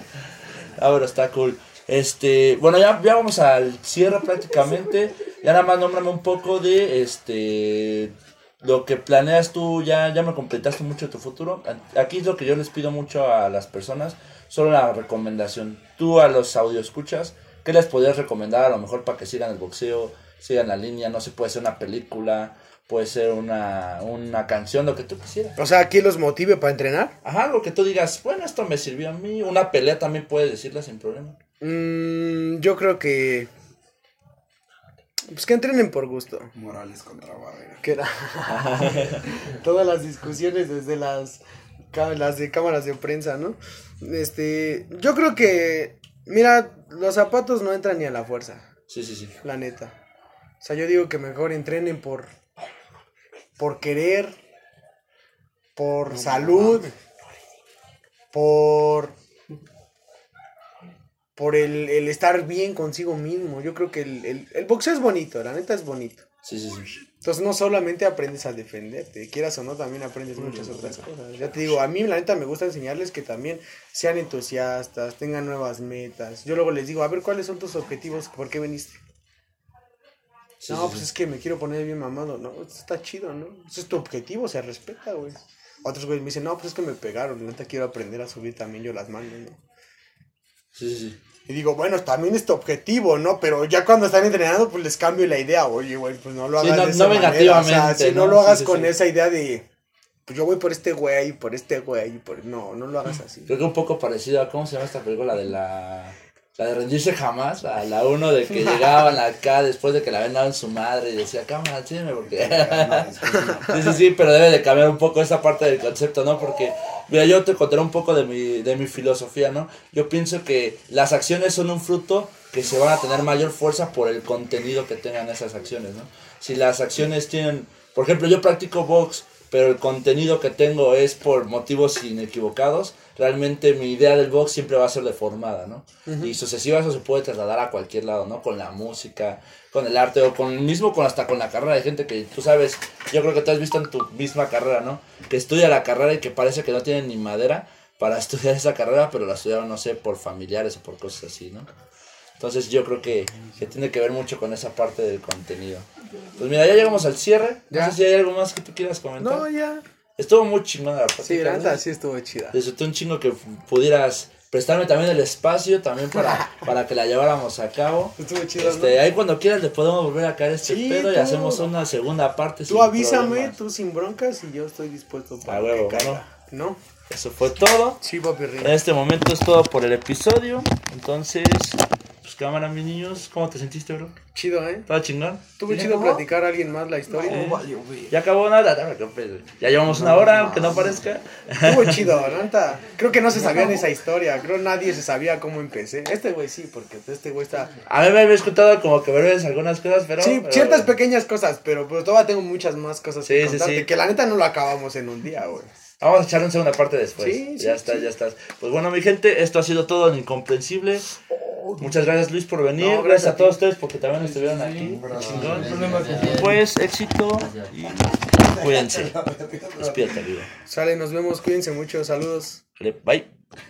bueno, está cool. Este, bueno, ya, ya vamos al cierre prácticamente. Ya nada más nómbrame un poco de este lo que planeas tú, ya, ya me completaste mucho de tu futuro. Aquí es lo que yo les pido mucho a las personas, solo la recomendación. Tú a los audio escuchas, ¿qué les podrías recomendar a lo mejor para que sigan el boxeo, sigan la línea? No sé, puede ser una película, puede ser una, una canción, lo que tú quisieras. O sea, ¿quién los motive para entrenar? Ajá, algo que tú digas, bueno, esto me sirvió a mí. Una pelea también puedes decirla sin problema. Mm, yo creo que. Pues que entrenen por gusto. Morales contra Barrera. Que era. (laughs) Todas las discusiones desde las, las de cámaras de prensa, ¿no? Este. Yo creo que. Mira, los zapatos no entran ni a la fuerza. Sí, sí, sí. La neta. O sea, yo digo que mejor entrenen por. Por querer. Por salud. Por. Por el, el estar bien consigo mismo. Yo creo que el, el, el boxeo es bonito, la neta es bonito. Sí, sí, sí. Entonces no solamente aprendes a defenderte, quieras o no, también aprendes muchas otras cosas. Ya te digo, a mí la neta me gusta enseñarles que también sean entusiastas, tengan nuevas metas. Yo luego les digo, a ver, ¿cuáles son tus objetivos? ¿Por qué viniste? Sí, no, sí, pues es que me quiero poner bien mamado. No, esto está chido, ¿no? Ese es tu objetivo, se respeta, güey. Otros güeyes me dicen, no, pues es que me pegaron, neta quiero aprender a subir también yo las manos, ¿no? Sí, sí, sí. Y digo, bueno, también es tu objetivo, ¿no? Pero ya cuando están entrenando, pues les cambio la idea. Oye, güey, pues no lo Sí, hagas no- de esa no manera. O sea, si no, ¿no? lo hagas sí, con esa idea de, pues yo voy por este güey, por este güey, por... No, no lo hagas así. Creo que un poco parecido a cómo se llama esta película de la la de rendirse jamás, la, la uno de que llegaban acá después de que la en su madre y decía, cámara, sígueme porque (laughs) Sí, sí, sí, pero debe de cambiar un poco esa parte del concepto, ¿no? Porque, mira, yo te contaré un poco de mi, de mi filosofía, ¿no? Yo pienso que las acciones son un fruto que se van a tener mayor fuerza por el contenido que tengan esas acciones, ¿no? Si las acciones tienen, por ejemplo, yo practico box, pero el contenido que tengo es por motivos inequivocados, realmente mi idea del box siempre va a ser deformada, ¿no? Y sucesiva eso se puede trasladar a cualquier lado, ¿no? Con la música, con el arte o con mismo con hasta con la carrera de gente que tú sabes, yo creo que tú has visto en tu misma carrera, ¿no? Que estudia la carrera y que parece que no tienen ni madera para (laughs) estudiar esa carrera, pero la estudiaron, no sé, por familiares o por cosas así, ¿no? Entonces yo creo que, que tiene que ver mucho con esa parte del contenido. Pues mira, ya llegamos al cierre. No Ya. sé si hay algo más que tú quieras comentar. No, ya. Estuvo muy chingona la plática. Sí, la ¿no? neta sí estuvo chida. Disfruté un chingo que pudieras prestarme también el espacio también para, (laughs) para que la lleváramos a cabo. Estuvo chido, Este, ¿no? ahí cuando quieras le podemos volver a caer este Sí, pedo y hacemos una segunda parte. Tú avísame, problemas. tú sin broncas y yo estoy dispuesto para A huevo, que caiga. ¿No? Eso fue todo. Sí, papi En este momento es todo por el episodio. Entonces, pues cámara, mis niños. ¿Cómo te sentiste, bro? Chido, ¿eh? ¿Todo chingón? ¿Ya chido acabó? platicar a alguien más la historia. No, valió, güey. Ya acabó nada, no me preocupes, güey. Ya llevamos una hora, aunque no parezca. Estuvo chido, (laughs) neta. Creo que no se sabían esa historia. Creo nadie se sabía cómo empecé. Este güey sí, porque este güey está. A mí me había escuchado como que breves algunas cosas, pero. Sí, pero- ciertas pequeñas cosas, pero pues todavía tengo muchas más cosas Sí, que sí, contarte. sí. Que la neta no lo acabamos en un día, güey. Vamos a echar una segunda parte después. Sí, sí, ya está, sí. ya está. Pues bueno, mi gente, esto ha sido todo en Incomprensible. Muchas gracias, Luis, por venir. No, gracias, gracias a a todos ustedes porque también estuvieron aquí. Chingón. Gracias. Pues éxito y cuídense. (laughs) Despierta, amigo. Sale, nos vemos, cuídense mucho, saludos. Vale, Bye.